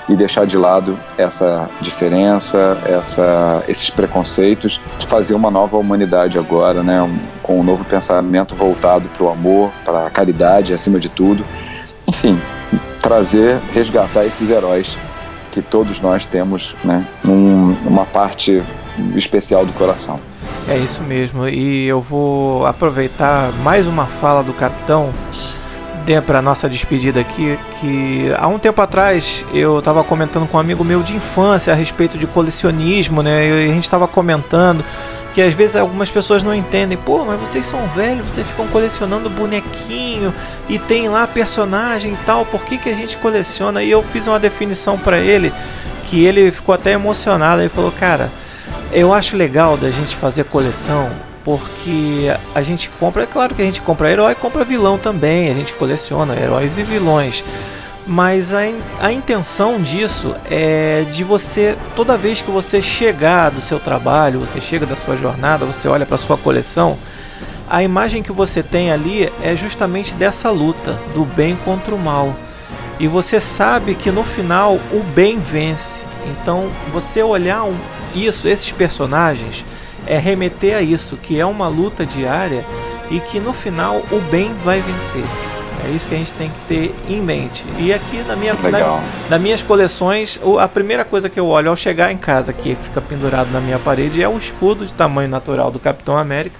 e deixar de lado essa diferença, essa, esses preconceitos, fazer uma nova humanidade agora, né, um, com um novo pensamento voltado para o amor, para a caridade acima de tudo. Enfim, trazer, resgatar esses heróis que todos nós temos, né, num, uma parte especial do coração. É isso mesmo. E eu vou aproveitar mais uma fala do capitão para nossa despedida aqui, que há um tempo atrás eu estava comentando com um amigo meu de infância a respeito de colecionismo, né? E a gente estava comentando que às vezes algumas pessoas não entendem, pô, mas vocês são velhos, vocês ficam colecionando bonequinho e tem lá personagem e tal, por que, que a gente coleciona? E eu fiz uma definição para ele que ele ficou até emocionado, ele falou, cara, eu acho legal da gente fazer coleção porque a gente compra, é claro que a gente compra herói, compra vilão também, a gente coleciona heróis e vilões mas a, a intenção disso é de você, toda vez que você chegar do seu trabalho, você chega da sua jornada, você olha para sua coleção, a imagem que você tem ali é justamente dessa luta do bem contra o mal. E você sabe que no final o bem vence. Então, você olhar um, isso, esses personagens, é remeter a isso, que é uma luta diária e que no final o bem vai vencer. É isso que a gente tem que ter em mente. E aqui na minha, na, nas minhas coleções, a primeira coisa que eu olho ao chegar em casa, que fica pendurado na minha parede, é o escudo de tamanho natural do Capitão América.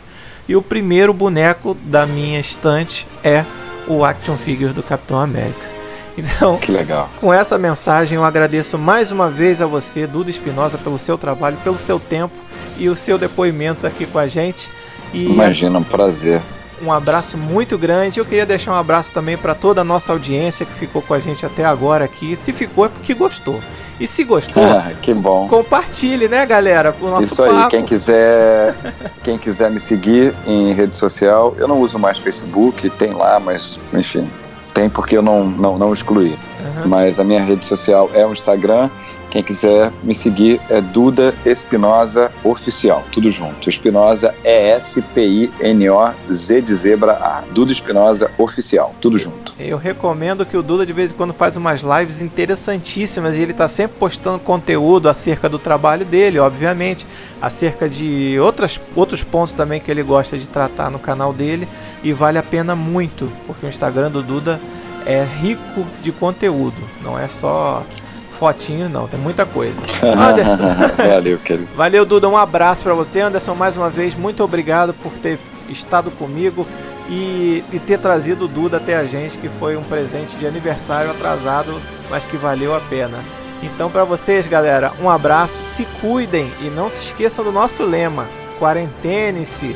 E o primeiro boneco da minha estante é o action figure do Capitão América. Então, que legal. com essa mensagem, eu agradeço mais uma vez a você, Duda Espinosa, pelo seu trabalho, pelo seu tempo e o seu depoimento aqui com a gente. E Imagina, um prazer um abraço muito grande. Eu queria deixar um abraço também para toda a nossa audiência que ficou com a gente até agora aqui. Se ficou é porque gostou. E se gostou, ah, (laughs) que bom. compartilhe, né, galera? O nosso Isso papo. aí, quem quiser, quem quiser me seguir em rede social, eu não uso mais Facebook, tem lá, mas enfim, tem porque eu não, não, não excluí. Uhum. Mas a minha rede social é o Instagram quem quiser me seguir é Duda Espinosa Oficial, tudo junto. Espinosa é S-P-I-N-O-Z de zebra A. Duda Espinosa Oficial, tudo junto. Eu recomendo que o Duda de vez em quando faz umas lives interessantíssimas e ele está sempre postando conteúdo acerca do trabalho dele, obviamente, acerca de outras, outros pontos também que ele gosta de tratar no canal dele e vale a pena muito, porque o Instagram do Duda é rico de conteúdo, não é só fotinho, não, tem muita coisa. Anderson. (laughs) Valeu, querido. Valeu, Duda. Um abraço para você. Anderson, mais uma vez, muito obrigado por ter estado comigo e, e ter trazido o Duda até a gente, que foi um presente de aniversário atrasado, mas que valeu a pena. Então, para vocês, galera, um abraço, se cuidem e não se esqueçam do nosso lema: quarentene-se.